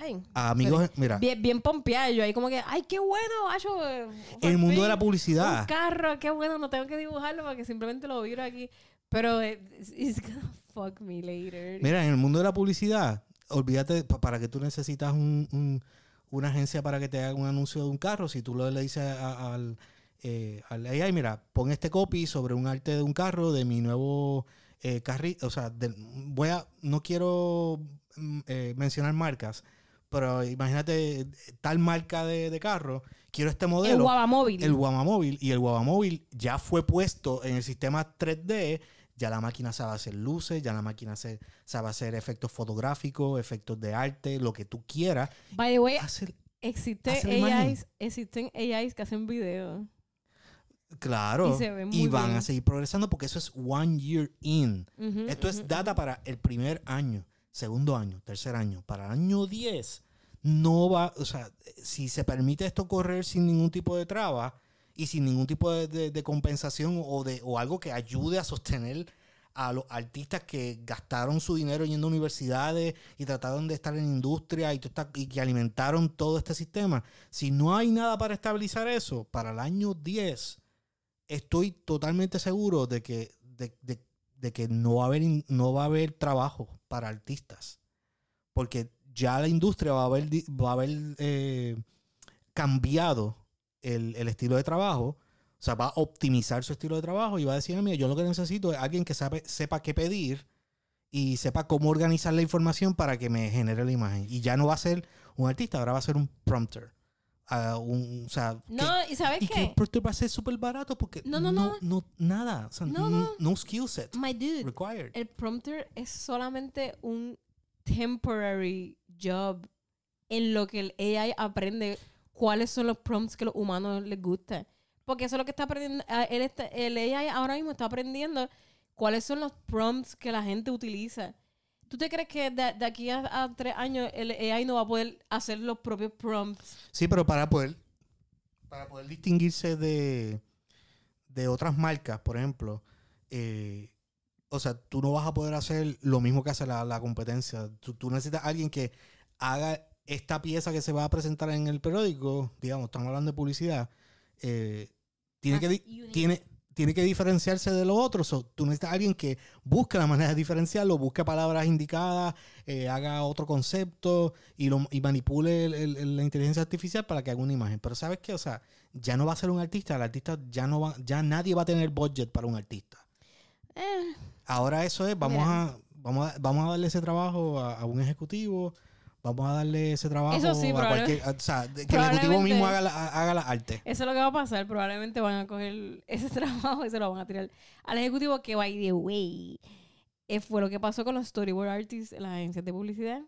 Ay, amigos, mira, bien, bien pompeado. Yo ahí como que, ay, qué bueno, macho. eh, el mundo de la publicidad. Un carro, qué bueno, no tengo que dibujarlo porque simplemente lo viro aquí. Pero eh, it's, gonna [LAUGHS] fuck me later. Mira, en el mundo de la publicidad, olvídate, pa- para que tú necesitas un, un- una agencia para que te haga un anuncio de un carro, si tú le dices a- al, eh, al AI, mira, pon este copy sobre un arte de un carro de mi nuevo eh, carrito, o sea, voy a, no quiero mm, eh, mencionar marcas, pero imagínate tal marca de, de carro, quiero este el modelo. guavamóvil. el Guamamóvil y el Guamamóvil ya fue puesto en el sistema 3D. Ya la máquina sabe hacer luces, ya la máquina se- sabe hacer efectos fotográficos, efectos de arte, lo que tú quieras. By the way, existen. AIs, existen AIs que hacen videos. claro. Y se ve muy y van bien. a seguir progresando porque eso es one year in. Esto es data para el primer año, segundo año, tercer año. Para el año 10, no va, o sea, si se permite esto correr sin ningún tipo de traba y sin ningún tipo de, compensación o, de, o algo que ayude a sostener a los artistas que gastaron su dinero yendo a universidades y trataron de estar en industria y, que alimentaron todo este sistema, si no hay nada para estabilizar eso, para el año 10, estoy totalmente seguro de que, de, de- que no, va a haber, no va a haber trabajo para artistas. Porque ya la industria va a haber, va a haber eh, cambiado el, el estilo de trabajo. O sea, va a optimizar su estilo de trabajo y va a decir, mira, yo lo que necesito es alguien que sabe, sepa qué pedir y sepa cómo organizar la información para que me genere la imagen. Y ya no va a ser un artista, ahora va a ser un prompter. Ah, un, o sea, que- No, ¿y sabes y que el qué? prompter va a ser súper barato porque No, no, no. no, nada. O sea, No, no, no. no skill set My dude, required. el prompter es solamente un temporary job en lo que el AI aprende cuáles son los prompts que los humanos les gustan. Porque eso es lo que está aprendiendo. ah, él está- el AI ahora mismo está aprendiendo cuáles son los prompts que la gente utiliza. ¿Tú te crees que de, de aquí a, tres años el AI no va a poder hacer los propios prompts? Sí, pero para poder, para poder distinguirse de, de otras marcas, por ejemplo, eh, o sea, tú no vas a poder hacer lo mismo que hace la, la competencia. Tú, tú necesitas a alguien que haga esta pieza que se va a presentar en el periódico, digamos, estamos hablando de publicidad, eh, tiene, que, tiene, tiene que diferenciarse de los otros. So, tú necesitas a alguien que busque la manera de diferenciarlo, busque palabras indicadas, eh, haga otro concepto y, lo, y manipule el- el- el- la inteligencia artificial para que haga una imagen. Pero ¿sabes qué? O sea, ya no va a ser un artista. El artista ya no va, ya nadie va a tener budget para un artista. Eh, Ahora eso es, vamos Mira. a, vamos a, vamos a darle ese trabajo a, a un ejecutivo. Vamos a darle ese trabajo Eso sí, a cualquier... O sea, que el ejecutivo mismo haga la, haga la arte. Eso es lo que va a pasar. Probablemente van a coger ese [LAUGHS] trabajo y se lo van a tirar al ejecutivo que, by the way, eh, fue lo que pasó con los storyboard artists en las agencias de publicidad.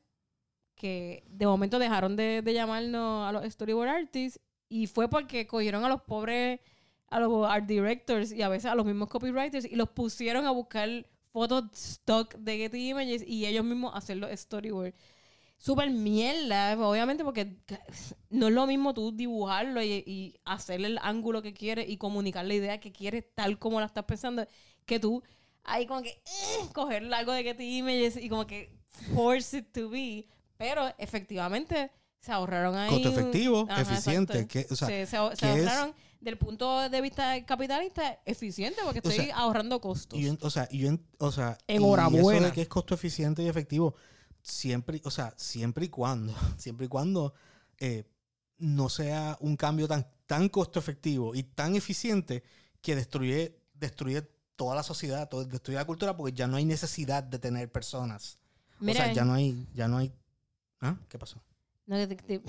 Que de momento dejaron de, de llamarnos a los storyboard artists y fue porque cogieron a los pobres, a los art directors y a veces a los mismos copywriters y los pusieron a buscar fotos stock de Getty Images y ellos mismos hacer los storyboard. Súper mierda, obviamente, porque no es lo mismo tú dibujarlo y, y hacerle el ángulo que quieres y comunicar la idea que quieres tal como la estás pensando, que tú ahí como que eh, coger algo de Getty Images y como que force it to be. Pero efectivamente se ahorraron ahí. Costo efectivo, Ajá, eficiente. Que, o sea, se, se se que es- ahorraron del punto de vista capitalista eficiente porque O estoy sea, ahorrando costos. Y yo o sea, y yo o sea, y Enhorabuena. eso de que es costo eficiente y efectivo, siempre, o sea, siempre y cuando, [LAUGHS] siempre y cuando eh, no sea un cambio tan, tan costo efectivo y tan eficiente que destruye, destruye toda la sociedad, todo, destruye la cultura, porque ya no hay necesidad de tener personas. Mira, o sea, ya no hay, ya no hay. ¿Ah? ¿Qué pasó? No, te, te- te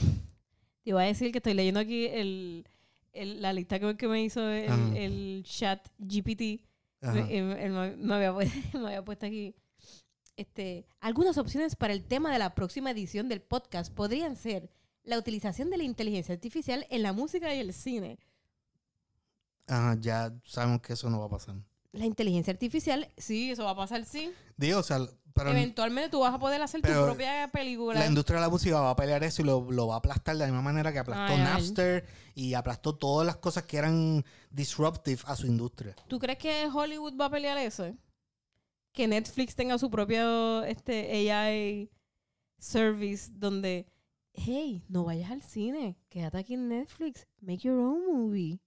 iba a decir que estoy leyendo aquí el, el- la lista que, que me hizo el, Ajá. el chat GPT. Me, me- me había, me [LAUGHS] había puesto aquí este, algunas opciones para el tema de la próxima edición del podcast podrían ser la utilización de la inteligencia artificial en la música y el cine. Ajá, ya sabemos que eso no va a pasar. La inteligencia artificial, sí, eso va a pasar, sí. Digo, o sea, pero Eventualmente tú vas a poder hacer tu propia película. la industria de la música va a pelear eso y lo, lo va a aplastar de la misma manera que aplastó Ay, ay. Napster y aplastó todas las cosas que eran disruptive a su industria. ¿Tú crees que Hollywood va a pelear eso? Que Netflix tenga su propio este, AI service donde, hey, no vayas al cine, quédate aquí en Netflix, make your own movie.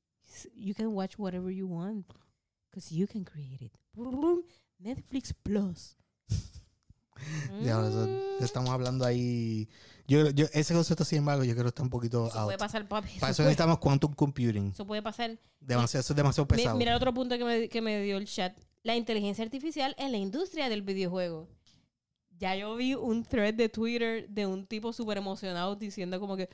You can watch whatever you want, because you can create it. Netflix Plus. Ya, eso- Mm, estamos hablando ahí. Yo, yo, ese concepto, sin embargo, yo creo que está un poquito eso out. puede pasar, papi. Para Eso eso puede, necesitamos quantum computing. eso puede pasar. Demasiado, eso es demasiado pesado. Mira el otro punto que me, que me dio el chat. La inteligencia artificial en la industria del videojuego. Ya yo vi un thread de Twitter de un tipo súper emocionado diciendo como que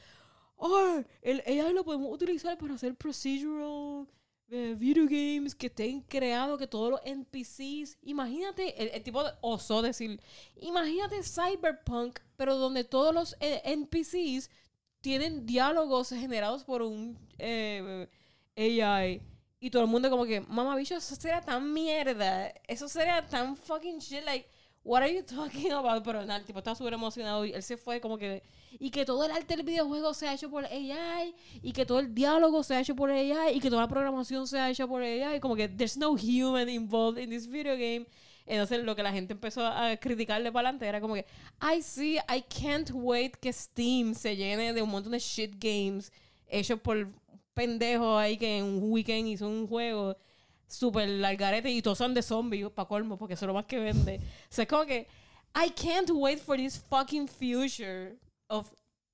¡Ay! El AI lo podemos utilizar para hacer procedural eh, video games que estén creados, que todos los NPCs... Imagínate, el, el tipo osó decir, imagínate Cyberpunk, pero donde todos los eh, NPCs tienen diálogos generados por un eh, AI. Y todo el mundo como que, mamá bicho, eso sería tan mierda. Eso sería tan fucking shit. Like, what are you talking about? Pero nada, el tipo estaba súper emocionado y él se fue como que... Y que todo el arte del videojuego sea hecho por AI y que todo el diálogo sea hecho por AI y que toda la programación sea hecha por AI. Como que there's no human involved in this video game. Entonces lo que la gente empezó a criticarle para adelante era como que, ay sí, I can't wait que Steam se llene de un montón de shit games hechos por pendejos ahí que en un weekend hizo un juego súper largarete y todos son de zombies, para colmo, porque eso es lo más que vende. O sea, es como que, I can't wait for this fucking future of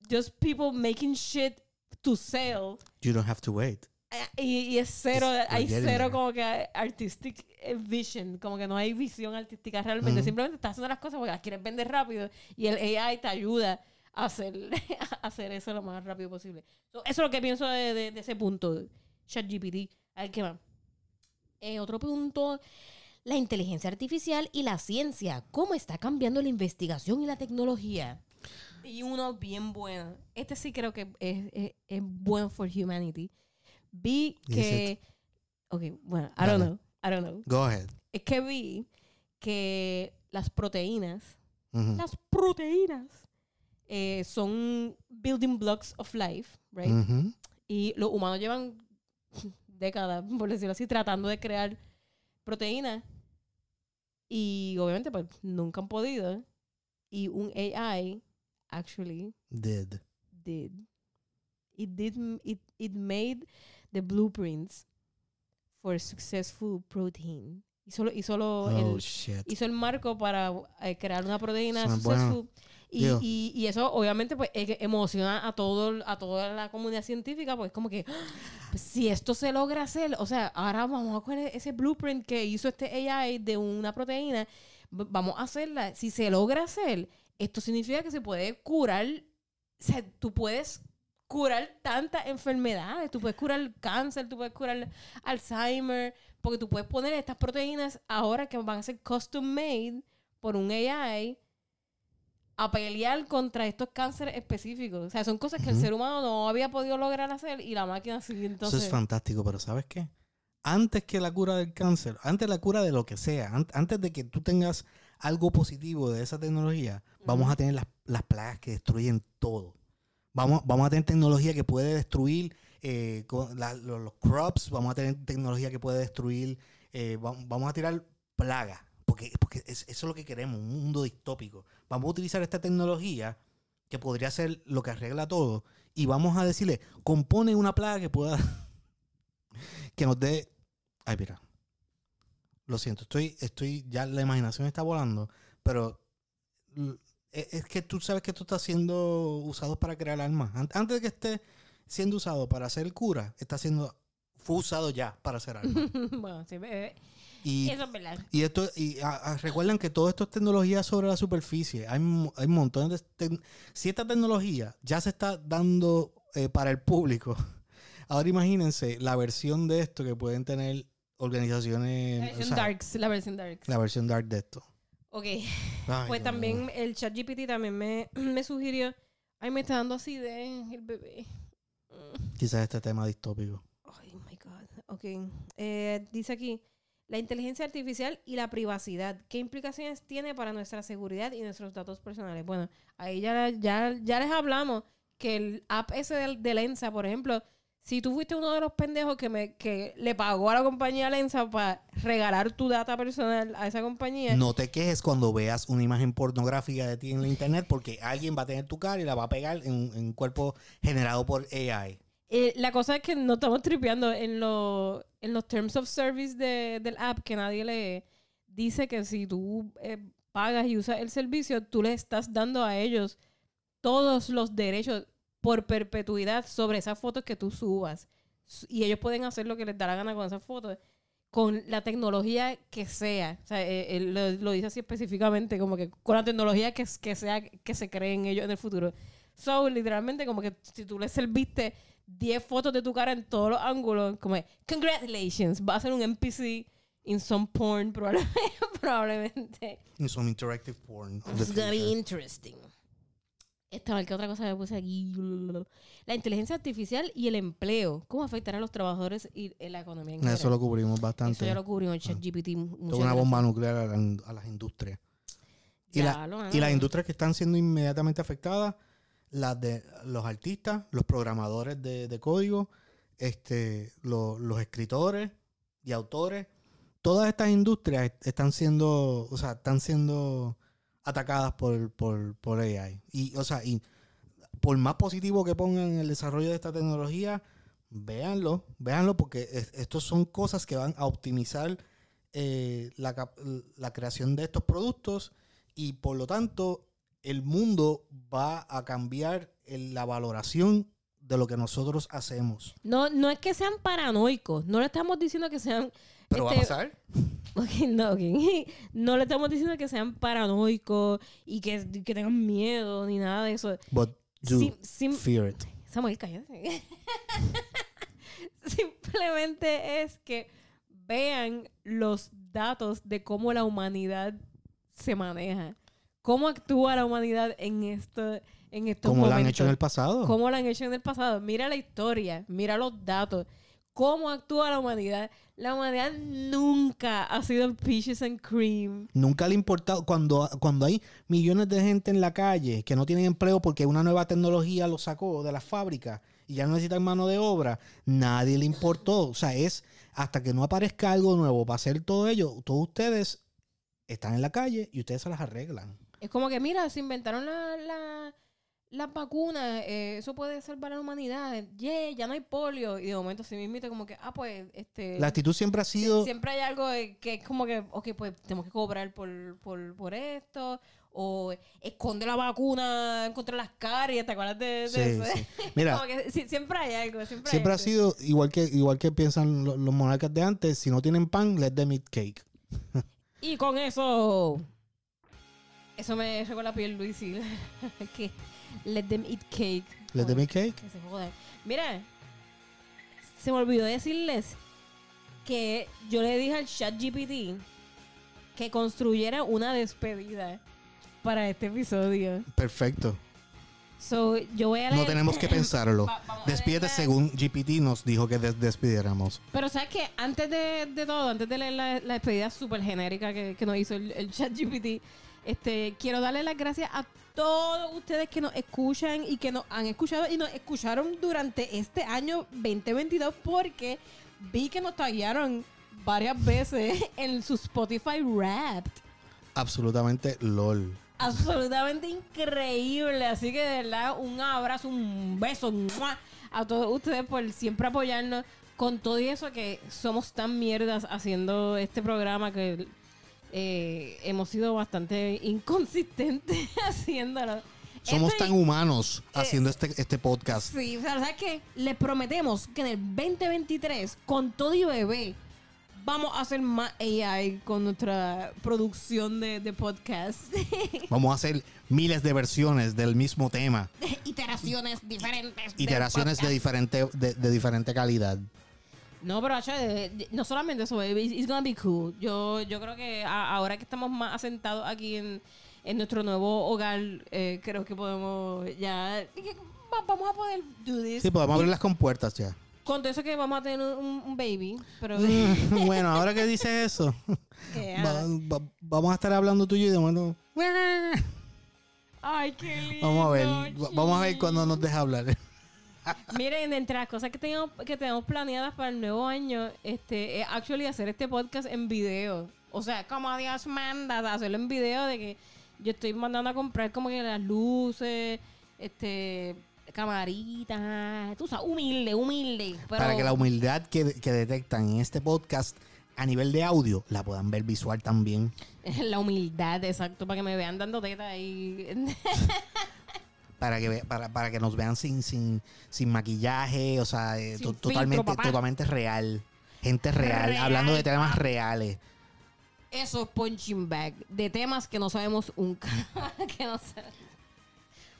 just people making shit to sell. You don't have to wait. Eh, Y, y es cero, It's- hay cero como que artistic eh, vision, como que no hay visión artística realmente. Ujú. Simplemente estás haciendo las cosas porque las quieres vender rápido y el AI te ayuda hacer, [LAUGHS] hacer eso lo más rápido posible. So, eso es lo que pienso de, de- de ese punto, ChatGPT. A ver qué más. Eh, otro punto, la inteligencia artificial y la ciencia. ¿Cómo está cambiando la investigación y la tecnología? Y uno bien bueno. Este sí creo que es, es, es bueno for humanity. Vi que... Ok, bueno, I don't know. I don't know. Go ahead. Es que vi que las proteínas, las proteínas, eh, son building blocks of life, right? Y los humanos llevan [LAUGHS] décadas, por decirlo así, tratando de crear proteínas. Y obviamente, pues, nunca han podido. Y un AI, actually, Did. did. It did, it, it made the blueprints for successful protein. Y solo Oh, el, shit. hizo el marco para eh, crear una proteína successful. Y, y, y eso obviamente pues que emociona a todo a toda la comunidad científica pues como que ¡ah! [GASPS] pues, si esto se logra hacer o sea ahora vamos a coger ese blueprint que hizo este AI de una proteína vamos a hacerla si se logra hacer esto significa que se puede curar o sea tú puedes curar tantas enfermedades tú puedes curar cáncer tú puedes curar Alzheimer porque tú puedes poner estas proteínas ahora que van a ser custom made por un AI a pelear contra estos cánceres específicos. O sea, son cosas que el ser humano no había podido lograr hacer y la máquina sí. Entonces, Eso es fantástico, pero ¿sabes qué? Antes que la cura del cáncer, antes la cura de lo que sea, an- antes de que tú tengas algo positivo de esa tecnología, vamos a tener las, las plagas que destruyen todo. Vamos, vamos a tener tecnología que puede destruir eh, con la- lo- los crops, vamos a tener tecnología que puede destruir, eh, va- vamos a tirar plagas, porque, porque es- eso es lo que queremos, un mundo distópico. Vamos a utilizar esta tecnología que podría ser lo que arregla todo y vamos a decirle, compone una plaga que pueda, [LAUGHS] que nos dé, ay mira, lo siento, estoy, estoy, ya la imaginación está volando, pero l- es, que tú sabes que esto está siendo usado para crear armas. An- Antes de que esté siendo usado para hacer cura, está siendo, fue usado ya para hacer armas. [LAUGHS] bueno, sí, eh, Y, [LAUGHS] eso es verdad. y esto, y ah, ah, recuerdan que todo esto es tecnología sobre la superficie. Hay, hay montones de tec- Si esta tecnología ya se está dando eh, para el público, [LAUGHS] ahora imagínense la versión de esto que pueden tener organizaciones. La o versión sea, Darks, la versión Darks. La versión dark de esto. Ok, Ay, [LAUGHS] pues también el chat GPT también me, [CLEARS THROAT] me sugirió, ay, me está dando acidez el bebé. Quizás este tema distópico. Ay, my God. Ok. Eh, dice aquí, la inteligencia artificial y la privacidad. ¿Qué implicaciones tiene para nuestra seguridad y nuestros datos personales? Bueno, ahí ya, ya, ya les hablamos que el app ese de, de Lensa, por ejemplo, si tú fuiste uno de los pendejos que, me, que le pagó a la compañía Lensa para regalar tu data personal a esa compañía, No te quejes cuando veas una imagen pornográfica de ti en la internet porque alguien va a tener tu cara y la va a pegar en, un- en un cuerpo generado por AI. Eh, la cosa es que no estamos tripeando en, en los terms of service de- del app que nadie lee. Dice que si tú eh, pagas y usas el servicio, tú le estás dando a ellos todos los derechos por perpetuidad sobre esas fotos que tú subas. Y ellos pueden hacer lo que les da la gana con esas fotos, con la tecnología que sea. O sea, eh, lo, lo dice así específicamente, como que con la tecnología que, que sea que se creen ellos en el futuro. So, literalmente, como que si tú le serviste 10 fotos de tu cara en todos los ángulos, como, congratulations, va a ser un NPC in some porn, probable- [LAUGHS] probablemente. In some interactive porn. It's very future. interesting. Esta vez, ¿qué otra cosa me puse aquí? La inteligencia artificial y el empleo. ¿Cómo afectará a los trabajadores y la economía en Eso general? lo cubrimos bastante. Eso ya lo cubrimos en ChatGPT. Muchas una bomba nuclear a, la- a las industrias. Y, la- las industrias que están siendo inmediatamente afectadas, las de los artistas, los programadores de, de código, este, lo- los escritores y autores, todas estas industrias est- están siendo, o sea, están siendo atacadas por, por, por AI. Y, o sea, y por más positivo que pongan el desarrollo de esta tecnología, véanlo, véanlo, porque es- estos son cosas que van a optimizar eh, la, la creación de estos productos y por lo tanto el mundo va a cambiar en la valoración de lo que nosotros hacemos. No, no es que sean paranoicos. No le estamos diciendo que sean. Pero va a este, pasar. [LAUGHS] Ok, no, ok. [LAUGHS] No le estamos diciendo que sean paranoicos y que, que tengan miedo ni nada de eso. But do Sim- sim- fear it. Samuel, cállate. [LAUGHS] Simplemente es que vean los datos de cómo la humanidad se maneja. Cómo actúa la humanidad en esto, en estos Como lo momentos. han hecho en el pasado. cómo lo han hecho en el pasado. Mira la historia, mira los datos, cómo actúa la humanidad. La humanidad nunca ha sido peaches and cream. Nunca le ha importado cuando, cuando hay millones de gente en la calle que no tienen empleo porque una nueva tecnología lo sacó de las fábricas y ya no necesitan mano de obra, nadie le importó. O sea, es hasta que no aparezca algo nuevo para hacer todo ello, todos ustedes están en la calle y ustedes se las arreglan. Es como que, mira, se inventaron la, la- las vacunas, eh, eso puede salvar a la humanidad. Yeah, ya no hay polio. Y de momento se me invita como que, ah, pues, este... La actitud siempre ha sido... Siempre hay algo que es como que, ok, pues tenemos que cobrar por, por, por esto. O esconde la vacuna contra las caries, ¿te acuerdas de, de Sí, eso? sí. [LAUGHS] Mira, Como que sí, siempre hay algo, siempre, hay siempre ha sido igual que, igual que piensan lo- los monarcas de antes, si no tienen pan, let them eat cake. [LAUGHS] Y con eso. Eso me recuerda a Pierre Luis [LAUGHS] que let them eat cake. Let them eat cake. Que se jodan. Mira, se me olvidó decirles que yo le dije al chat GPT que construyera una despedida para este episodio. Perfecto. So, yo voy a No leer- tenemos que pensarlo. [COUGHS] Va- Despídete según GPT nos dijo que des- despidiéramos. Pero sabes que antes de, de todo, antes de leer la, la despedida súper genérica que, que nos hizo el, el chat GPT, este, quiero darle las gracias a todos ustedes que nos escuchan y que nos han escuchado y nos escucharon durante este año 2022 porque vi que nos taguearon varias veces [LAUGHS] en su Spotify Wrapped. Absolutamente LOL. Absolutamente increíble. Así que de verdad, un abrazo, un beso ¡mua! a todos ustedes por siempre apoyarnos con todo y eso que somos tan mierdas haciendo este programa que eh, hemos sido bastante inconsistentes [LAUGHS] haciéndolo. Somos tan humanos haciendo este, este podcast. Sí, o sea, ¿sabes qué? Les prometemos que en el 2023, con todo y bebé, vamos a hacer más AI con nuestra producción de, de podcast. [LAUGHS] Vamos a hacer miles de versiones del mismo tema. [LAUGHS] Iteraciones diferentes. Iteraciones de diferente, de, de diferente calidad. No, pero no solamente eso, baby, it's gonna be cool. Yo, yo creo que a- ahora que estamos más asentados aquí en, en nuestro nuevo hogar, eh, creo que podemos ya... Vamos a poder do this. Sí, podemos abrir las compuertas ya. Con todo eso que vamos a tener un, un baby, pero... [LAUGHS] Bueno, ahora que dices eso, [LAUGHS] que, va- va- vamos a estar hablando tú y de momento. Ay, qué lindo. [LAUGHS] Vamos a ver, va- vamos a ver cuando nos deja hablar. Miren, entre las cosas que tenemos, que tenemos planeadas para el nuevo año, este, es actually hacer este podcast en video. O sea, como Dios manda, hacerlo en video de que yo estoy mandando a comprar como que las luces, este, camaritas, tú sabes, humilde, humilde. Pero Para que la humildad que, que detectan en este podcast a nivel de audio la puedan ver visual también. [LAUGHS] la humildad, exacto, para que me vean dando teta ahí. [LAUGHS] Para que, para, para que nos vean sin, sin, sin maquillaje, o sea, eh, Sin to- filtro, totalmente, papá. totalmente real. Gente real, Real, hablando de temas papá. reales. Eso es punching bag de temas que no sabemos un ca- [LAUGHS] que no.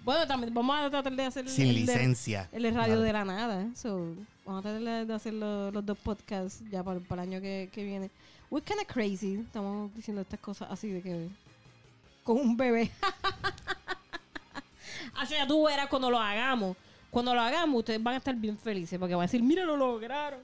Bueno, también vamos a tratar de hacer Sin el licencia. el de radio de la nada. So, vamos a tratar de- hacer lo- los dos podcasts ya para, para el año que, que viene. We're kind of crazy. Estamos diciendo estas cosas así de que con un bebé. [LAUGHS] Así ya tú verás cuando lo hagamos. Cuando lo hagamos, ustedes van a estar bien felices porque van a decir, mira, lo lograron.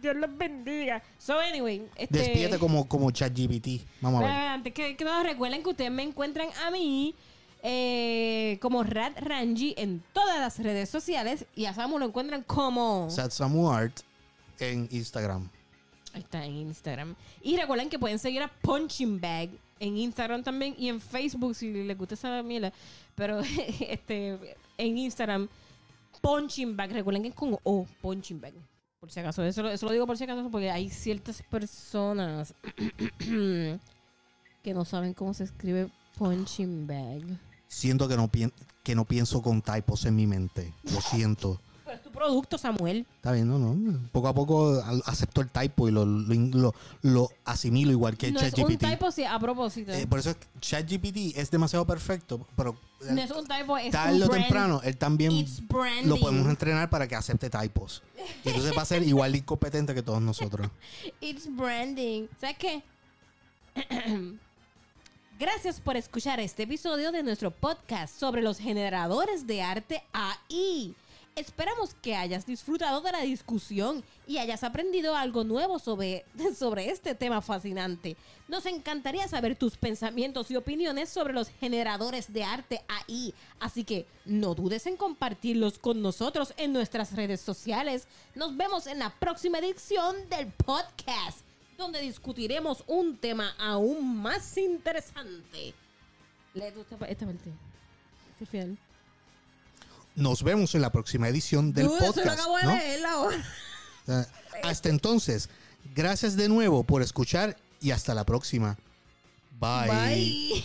Dios los bendiga. So, anyway. Este, Despídete como, como ChatGPT. Vamos a ver. Antes que, que recuerden que ustedes me encuentran a mí eh, como Rad Ranji en todas las redes sociales y a Samu lo encuentran como... Satsamu Art en Instagram. Ahí está en Instagram. Y recuerden que pueden seguir a Punching Bag en Instagram también y en Facebook si les gusta esa mierda. Pero [LAUGHS] este en Instagram, Punching Bag. Recuerden que es con O, Punching Bag. Por si acaso, eso, eso lo digo por si acaso porque hay ciertas personas [CLEARS THROAT] que no saben cómo se escribe Punching Bag. Siento que no, pien- que no pienso con typos en mi mente. Lo siento. Pero es tu producto, Samuel. Está bien, no, no. Poco a poco acepto el typo y lo, lo, lo- lo asimilo igual que no es un ChatGPT. typo, sí, a propósito. Eh, por eso es que ChatGPT es demasiado perfecto, pero eh, no es un typo, es tarde un o brand. temprano él también lo podemos entrenar para que acepte typos. Y entonces va a ser igual de incompetente que todos nosotros. [LAUGHS] It's branding. ¿Sabes qué? [CLEARS THROAT] Gracias por escuchar este episodio de nuestro podcast sobre los generadores de arte AI. Esperamos que hayas disfrutado de la discusión y hayas aprendido algo nuevo sobre, [LAUGHS] sobre este tema fascinante. Nos encantaría saber tus pensamientos y opiniones sobre los generadores de arte AI, así que no dudes en compartirlos con nosotros en nuestras redes sociales. Nos vemos en la próxima edición del podcast, donde discutiremos un tema aún más interesante. Lee tú esta, esta parte. Este final. Nos vemos en la próxima edición del Dude, eso lo podcast. acabo de leer ahora. Hasta entonces, gracias de nuevo por escuchar y hasta la próxima. Bye. Bye.